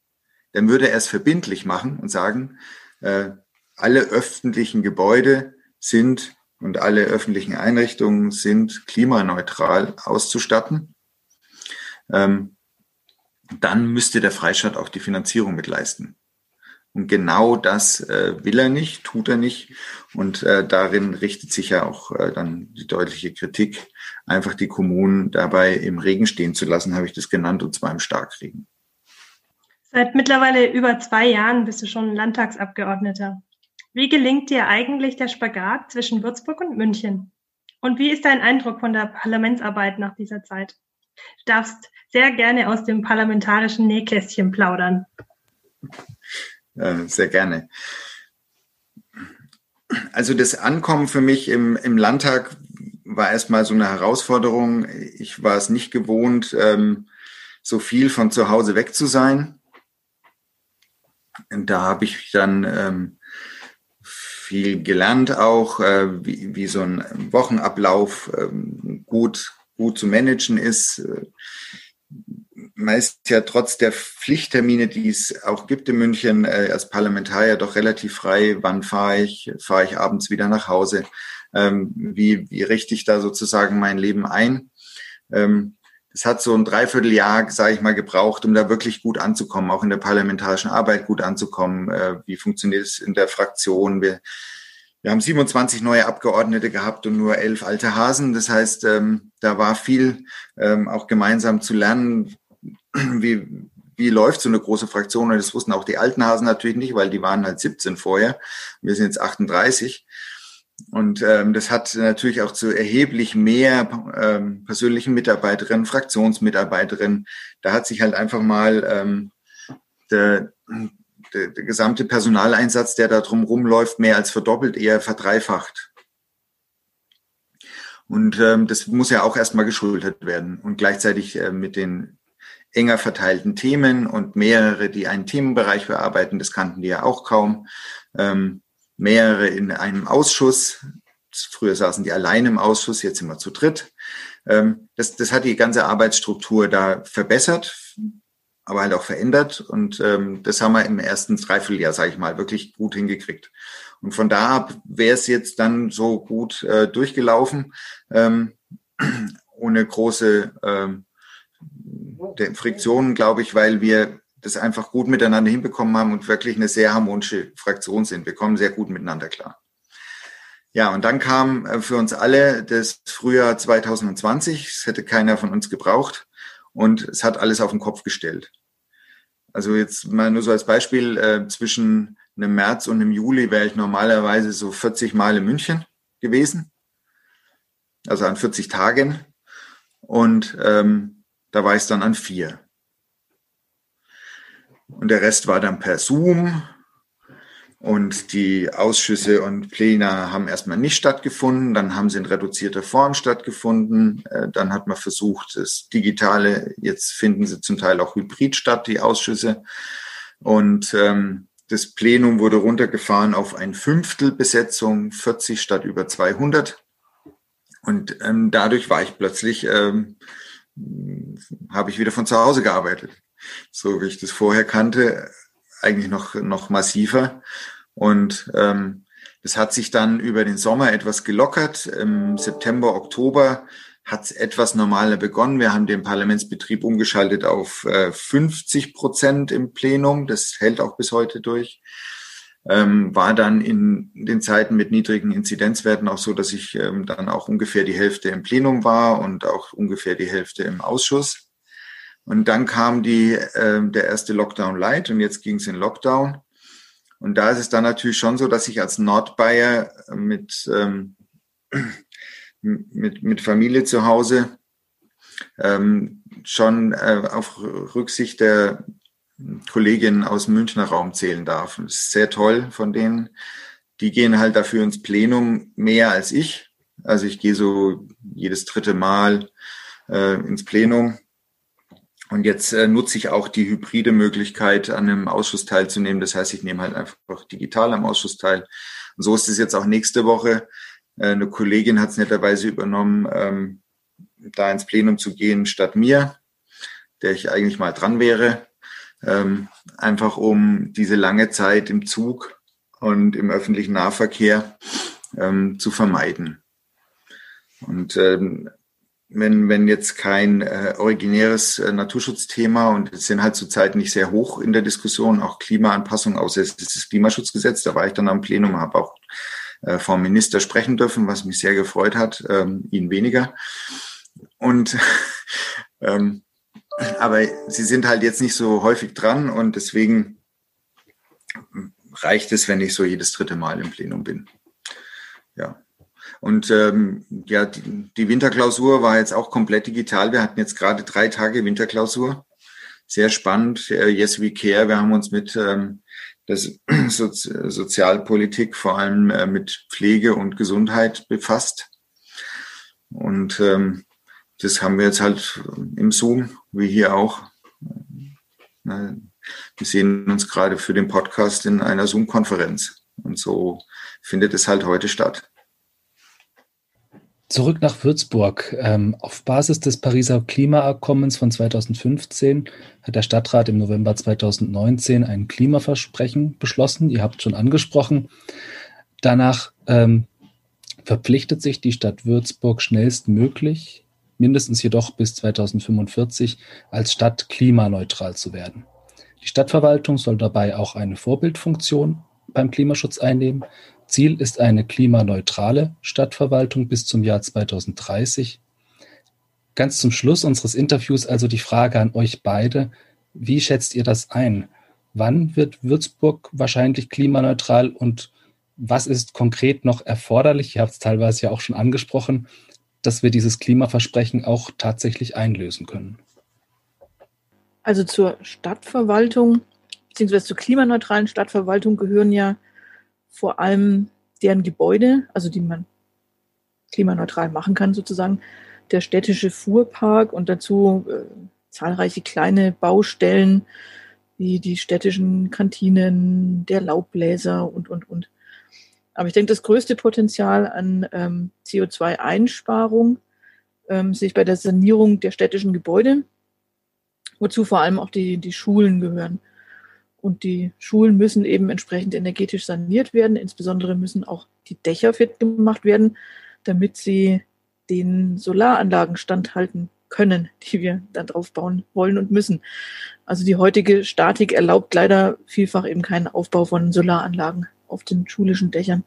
Speaker 4: Dann würde er es verbindlich machen und sagen, äh, alle öffentlichen Gebäude sind und alle öffentlichen Einrichtungen sind klimaneutral auszustatten. Ähm, dann müsste der Freistaat auch die Finanzierung mitleisten. Und genau das äh, will er nicht, tut er nicht. Und äh, darin richtet sich ja auch äh, dann die deutliche Kritik, einfach die Kommunen dabei im Regen stehen zu lassen, habe ich das genannt, und zwar im Starkregen.
Speaker 1: Seit mittlerweile über zwei Jahren bist du schon Landtagsabgeordneter. Wie gelingt dir eigentlich der Spagat zwischen Würzburg und München? Und wie ist dein Eindruck von der Parlamentsarbeit nach dieser Zeit? Darfst sehr gerne aus dem parlamentarischen Nähkästchen plaudern.
Speaker 4: Äh, sehr gerne. Also das Ankommen für mich im, im Landtag war erstmal so eine Herausforderung. Ich war es nicht gewohnt, ähm, so viel von zu Hause weg zu sein. Da habe ich dann ähm, viel gelernt auch, äh, wie, wie so ein Wochenablauf ähm, gut, gut zu managen ist. Meist ja trotz der Pflichttermine, die es auch gibt in München, äh, als Parlamentarier doch relativ frei. Wann fahre ich? Fahre ich abends wieder nach Hause? Ähm, wie, wie richte ich da sozusagen mein Leben ein? Ähm, es hat so ein Dreivierteljahr, sage ich mal, gebraucht, um da wirklich gut anzukommen, auch in der parlamentarischen Arbeit gut anzukommen. Äh, wie funktioniert es in der Fraktion? Wir, wir haben 27 neue Abgeordnete gehabt und nur elf alte Hasen. Das heißt, ähm, da war viel ähm, auch gemeinsam zu lernen, wie, wie läuft so eine große Fraktion. Und das wussten auch die alten Hasen natürlich nicht, weil die waren halt 17 vorher. Wir sind jetzt 38. Und ähm, das hat natürlich auch zu erheblich mehr ähm, persönlichen Mitarbeiterinnen, Fraktionsmitarbeiterinnen. Da hat sich halt einfach mal ähm, der, der, der gesamte Personaleinsatz, der da drum rumläuft, mehr als verdoppelt, eher verdreifacht. Und ähm, das muss ja auch erstmal geschultert werden. Und gleichzeitig äh, mit den enger verteilten Themen und mehrere, die einen Themenbereich bearbeiten, das kannten die ja auch kaum. Ähm, mehrere in einem Ausschuss. Früher saßen die alleine im Ausschuss, jetzt sind wir zu dritt. Ähm, das, das hat die ganze Arbeitsstruktur da verbessert, aber halt auch verändert. Und ähm, das haben wir im ersten Dreivierteljahr, sage ich mal, wirklich gut hingekriegt. Und von da ab wäre es jetzt dann so gut äh, durchgelaufen, ähm, ohne große ähm, Friktionen, glaube ich, weil wir das einfach gut miteinander hinbekommen haben und wirklich eine sehr harmonische Fraktion sind. Wir kommen sehr gut miteinander klar. Ja, und dann kam äh, für uns alle das Frühjahr 2020. Es hätte keiner von uns gebraucht und es hat alles auf den Kopf gestellt. Also jetzt mal nur so als Beispiel, äh, zwischen einem März und einem Juli wäre ich normalerweise so 40 Mal in München gewesen. Also an 40 Tagen. Und ähm, da war ich dann an vier. Und der Rest war dann per Zoom. Und die Ausschüsse und Pläne haben erstmal nicht stattgefunden. Dann haben sie in reduzierter Form stattgefunden. Äh, dann hat man versucht, das Digitale, jetzt finden sie zum Teil auch hybrid statt, die Ausschüsse. Und ähm, das Plenum wurde runtergefahren auf ein Fünftel Besetzung, 40 statt über 200. Und ähm, dadurch war ich plötzlich, ähm, habe ich wieder von zu Hause gearbeitet so wie ich das vorher kannte, eigentlich noch, noch massiver. Und ähm, das hat sich dann über den Sommer etwas gelockert. Im September, Oktober hat es etwas normaler begonnen. Wir haben den Parlamentsbetrieb umgeschaltet auf äh, 50 Prozent im Plenum. Das hält auch bis heute durch. Ähm, war dann in den Zeiten mit niedrigen Inzidenzwerten auch so, dass ich ähm, dann auch ungefähr die Hälfte im Plenum war und auch ungefähr die Hälfte im Ausschuss. Und dann kam die, äh, der erste Lockdown Light und jetzt ging es in Lockdown. Und da ist es dann natürlich schon so, dass ich als Nordbayer mit, ähm, mit, mit Familie zu Hause ähm, schon äh, auf Rücksicht der Kolleginnen aus dem Münchner Raum zählen darf. Das ist sehr toll von denen. Die gehen halt dafür ins Plenum mehr als ich. Also ich gehe so jedes dritte Mal äh, ins Plenum und jetzt äh, nutze ich auch die hybride Möglichkeit, an einem Ausschuss teilzunehmen. Das heißt, ich nehme halt einfach digital am Ausschuss teil. Und so ist es jetzt auch nächste Woche. Äh, eine Kollegin hat es netterweise übernommen, ähm, da ins Plenum zu gehen statt mir, der ich eigentlich mal dran wäre. Ähm, einfach um diese lange Zeit im Zug und im öffentlichen Nahverkehr ähm, zu vermeiden. Und ähm, wenn, wenn jetzt kein äh, originäres äh, Naturschutzthema und es sind halt zurzeit nicht sehr hoch in der Diskussion, auch Klimaanpassung, außer es ist das Klimaschutzgesetz, da war ich dann am Plenum, habe auch äh, vom Minister sprechen dürfen, was mich sehr gefreut hat, ähm, ihn weniger. Und ähm, aber sie sind halt jetzt nicht so häufig dran und deswegen reicht es, wenn ich so jedes dritte Mal im Plenum bin. Ja. Und ähm, ja, die, die Winterklausur war jetzt auch komplett digital. Wir hatten jetzt gerade drei Tage Winterklausur. Sehr spannend. Äh, yes, we care. Wir haben uns mit ähm, das Sozi Sozialpolitik, vor allem äh, mit Pflege und Gesundheit befasst. Und ähm, das haben wir jetzt halt im Zoom, wie hier auch, Wir sehen uns gerade für den Podcast in einer Zoom-Konferenz. Und so findet es halt heute statt.
Speaker 2: Zurück nach Würzburg. Ähm, auf Basis des Pariser Klimaabkommens von 2015 hat der Stadtrat im November 2019 ein Klimaversprechen beschlossen. Ihr habt schon angesprochen. Danach ähm, verpflichtet sich die Stadt Würzburg schnellstmöglich, mindestens jedoch bis 2045, als Stadt klimaneutral zu werden. Die Stadtverwaltung soll dabei auch eine Vorbildfunktion beim Klimaschutz einnehmen. Ziel ist eine klimaneutrale Stadtverwaltung bis zum Jahr 2030. Ganz zum Schluss unseres Interviews also die Frage an euch beide. Wie schätzt ihr das ein? Wann wird Würzburg wahrscheinlich klimaneutral und was ist konkret noch erforderlich? Ihr habt es teilweise ja auch schon angesprochen, dass wir dieses Klimaversprechen auch tatsächlich einlösen können.
Speaker 3: Also zur Stadtverwaltung beziehungsweise zur klimaneutralen Stadtverwaltung gehören ja vor allem deren Gebäude, also die man klimaneutral machen kann sozusagen, der städtische Fuhrpark und dazu äh, zahlreiche kleine Baustellen wie die städtischen Kantinen, der Laubbläser und, und, und. Aber ich denke, das größte Potenzial an ähm, CO2-Einsparung ähm, sehe ich bei der Sanierung der städtischen Gebäude, wozu vor allem auch die, die Schulen gehören. Und die Schulen müssen eben entsprechend energetisch saniert werden. Insbesondere müssen auch die Dächer fit gemacht werden, damit sie den Solaranlagen standhalten können, die wir dann drauf bauen wollen und müssen. Also die heutige Statik erlaubt leider vielfach eben keinen Aufbau von Solaranlagen auf den schulischen Dächern.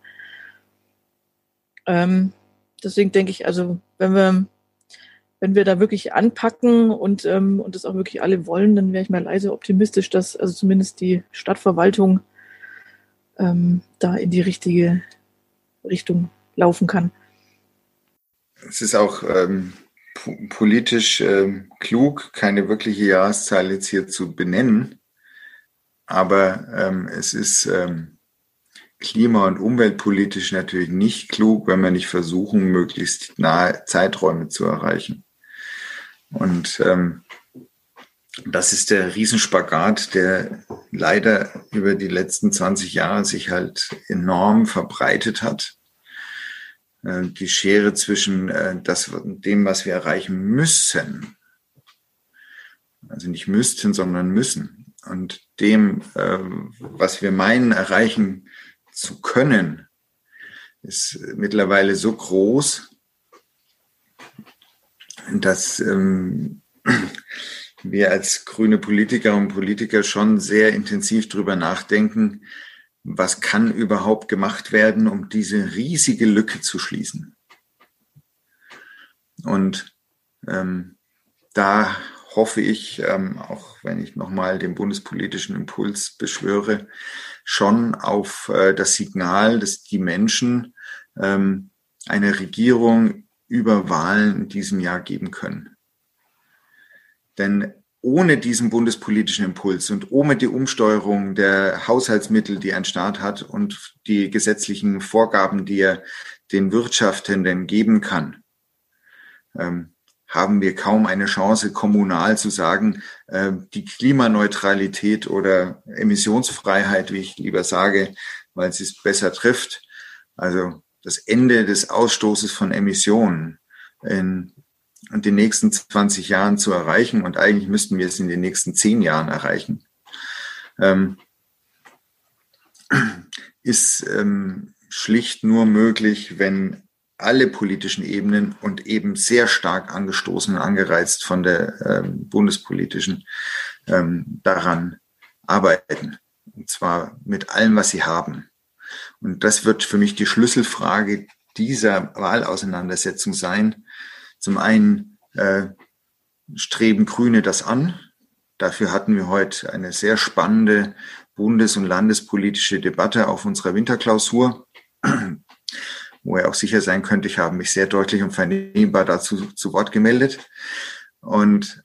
Speaker 3: Ähm, deswegen denke ich, also wenn wir wenn wir da wirklich anpacken und, ähm, und das auch wirklich alle wollen, dann wäre ich mal leise optimistisch, dass also zumindest die Stadtverwaltung ähm, da in die richtige Richtung laufen kann.
Speaker 4: Es ist auch ähm, politisch ähm, klug, keine wirkliche Jahreszahl jetzt hier zu benennen, aber ähm, es ist ähm, klima- und umweltpolitisch natürlich nicht klug, wenn wir nicht versuchen, möglichst nahe Zeiträume zu erreichen. Und ähm, das ist der Riesenspagat, der leider über die letzten 20 Jahre sich halt enorm verbreitet hat. Äh, die Schere zwischen äh, das, dem, was wir erreichen müssen, also nicht müssten, sondern müssen, und dem, äh, was wir meinen, erreichen zu können, ist mittlerweile so groß, dass ähm, wir als grüne Politiker und Politiker schon sehr intensiv drüber nachdenken, was kann überhaupt gemacht werden, um diese riesige Lücke zu schließen. Und ähm, da hoffe ich, ähm, auch wenn ich nochmal den bundespolitischen Impuls beschwöre, schon auf äh, das Signal, dass die Menschen ähm, eine Regierung über Wahlen in diesem Jahr geben können. Denn ohne diesen bundespolitischen Impuls und ohne die Umsteuerung der Haushaltsmittel, die ein Staat hat und die gesetzlichen Vorgaben, die er den Wirtschaftenden geben kann, ähm, haben wir kaum eine Chance, kommunal zu sagen, äh, die Klimaneutralität oder Emissionsfreiheit, wie ich lieber sage, weil es es besser trifft. Also das Ende des Ausstoßes von Emissionen in, in den nächsten 20 Jahren zu erreichen. Und eigentlich müssten wir es in den nächsten 10 Jahren erreichen. Ähm, ist ähm, schlicht nur möglich, wenn alle politischen Ebenen und eben sehr stark angestoßen und angereizt von der ähm, bundespolitischen ähm, daran arbeiten. Und zwar mit allem, was sie haben. Und das wird für mich die Schlüsselfrage dieser Wahlauseinandersetzung sein. Zum einen äh, streben Grüne das an. Dafür hatten wir heute eine sehr spannende bundes- und landespolitische Debatte auf unserer Winterklausur, wo er auch sicher sein könnte, ich habe mich sehr deutlich und vernehmbar dazu zu Wort gemeldet. Und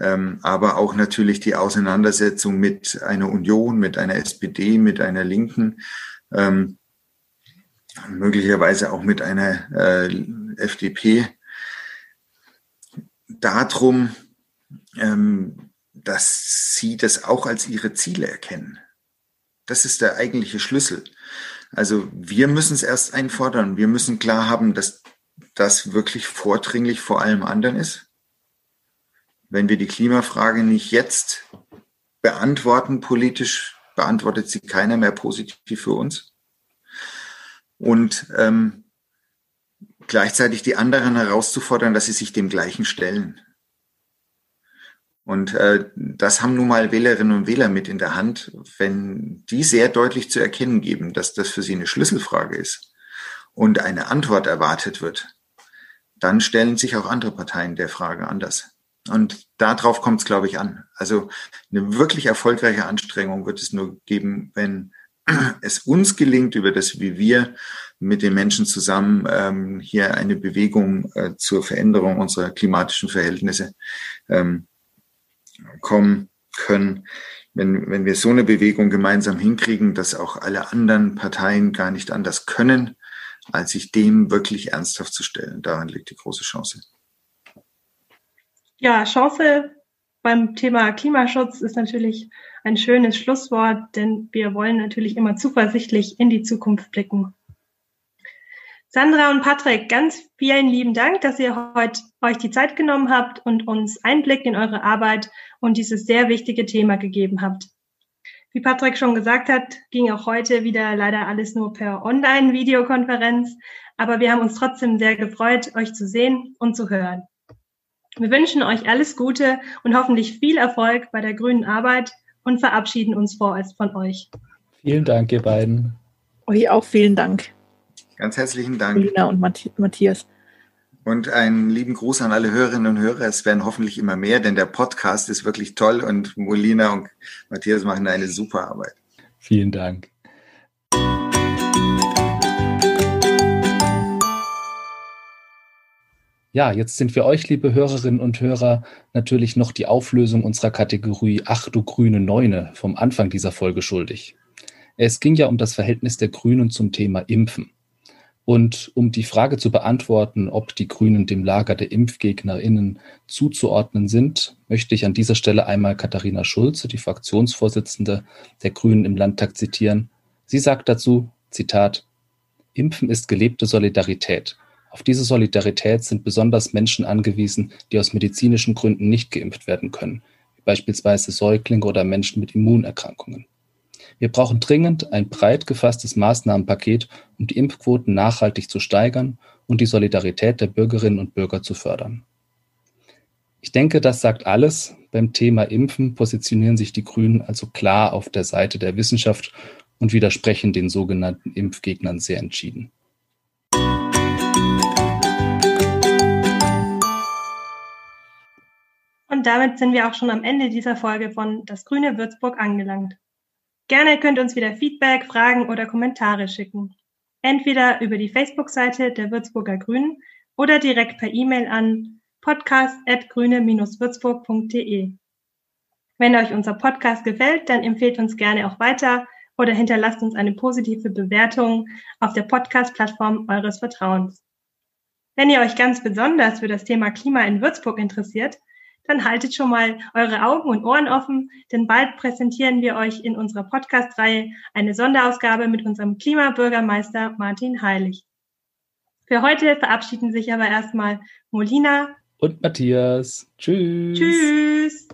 Speaker 4: ähm, aber auch natürlich die Auseinandersetzung mit einer Union, mit einer SPD, mit einer Linken, ähm, möglicherweise auch mit einer äh, FDP, darum, ähm, dass sie das auch als ihre Ziele erkennen. Das ist der eigentliche Schlüssel. Also wir müssen es erst einfordern. Wir müssen klar haben, dass das wirklich vordringlich vor allem anderen ist. Wenn wir die Klimafrage nicht jetzt beantworten politisch, beantwortet sie keiner mehr positiv für uns. Und ähm, gleichzeitig die anderen herauszufordern, dass sie sich dem Gleichen stellen. Und äh, das haben nun mal Wählerinnen und Wähler mit in der Hand, wenn die sehr deutlich zu erkennen geben, dass das für sie eine Schlüsselfrage ist und eine Antwort erwartet wird, dann stellen sich auch andere Parteien der Frage anders. Und darauf kommt es, glaube ich, an. Also eine wirklich erfolgreiche Anstrengung wird es nur geben, wenn es uns gelingt, über das, wie wir mit den Menschen zusammen ähm, hier eine Bewegung äh, zur Veränderung unserer klimatischen Verhältnisse ähm, kommen können, wenn, wenn wir so eine Bewegung gemeinsam hinkriegen, dass auch alle anderen Parteien gar nicht anders können, als sich dem wirklich ernsthaft zu stellen. Daran liegt die große Chance.
Speaker 1: Ja, Chance beim Thema Klimaschutz ist natürlich ein schönes Schlusswort, denn wir wollen natürlich immer zuversichtlich in die Zukunft blicken. Sandra und Patrick, ganz vielen lieben Dank, dass ihr heute euch die Zeit genommen habt und uns Einblick in eure Arbeit und dieses sehr wichtige Thema gegeben habt. Wie Patrick schon gesagt hat, ging auch heute wieder leider alles nur per Online-Videokonferenz, aber wir haben uns trotzdem sehr gefreut, euch zu sehen und zu hören. Wir wünschen euch alles Gute und hoffentlich viel Erfolg bei der grünen Arbeit und verabschieden uns vorerst von euch.
Speaker 2: Vielen Dank, ihr beiden.
Speaker 3: Euch auch vielen Dank.
Speaker 4: Ganz herzlichen Dank.
Speaker 3: Lina und Matthias.
Speaker 4: Und einen lieben Gruß an alle Hörerinnen und Hörer. Es werden hoffentlich immer mehr, denn der Podcast ist wirklich toll und Molina und Matthias machen eine super Arbeit.
Speaker 2: Vielen Dank. Ja, jetzt sind wir euch, liebe Hörerinnen und Hörer, natürlich noch die Auflösung unserer Kategorie Ach du grüne Neune vom Anfang dieser Folge schuldig. Es ging ja um das Verhältnis der Grünen zum Thema Impfen. Und um die Frage zu beantworten, ob die Grünen dem Lager der ImpfgegnerInnen zuzuordnen sind, möchte ich an dieser Stelle einmal Katharina Schulze, die Fraktionsvorsitzende der Grünen im Landtag, zitieren. Sie sagt dazu, Zitat, Impfen ist gelebte Solidarität. Auf diese Solidarität sind besonders Menschen angewiesen, die aus medizinischen Gründen nicht geimpft werden können, wie beispielsweise Säuglinge oder Menschen mit Immunerkrankungen. Wir brauchen dringend ein breit gefasstes Maßnahmenpaket, um die Impfquoten nachhaltig zu steigern und die Solidarität der Bürgerinnen und Bürger zu fördern. Ich denke, das sagt alles. Beim Thema Impfen positionieren sich die Grünen also klar auf der Seite der Wissenschaft und widersprechen den sogenannten Impfgegnern sehr entschieden.
Speaker 1: Und damit sind wir auch schon am Ende dieser Folge von Das Grüne Würzburg angelangt. Gerne könnt ihr uns wieder Feedback, Fragen oder Kommentare schicken. Entweder über die Facebook-Seite der Würzburger Grünen oder direkt per E-Mail an podcast.grüne-würzburg.de. Wenn euch unser Podcast gefällt, dann empfehlt uns gerne auch weiter oder hinterlasst uns eine positive Bewertung auf der Podcast-Plattform eures Vertrauens. Wenn ihr euch ganz besonders für das Thema Klima in Würzburg interessiert, dann haltet schon mal eure Augen und Ohren offen, denn bald präsentieren wir euch in unserer Podcast-Reihe eine Sonderausgabe mit unserem Klimabürgermeister Martin Heilig. Für heute verabschieden sich aber erstmal Molina
Speaker 2: und Matthias. Tschüss.
Speaker 1: Tschüss.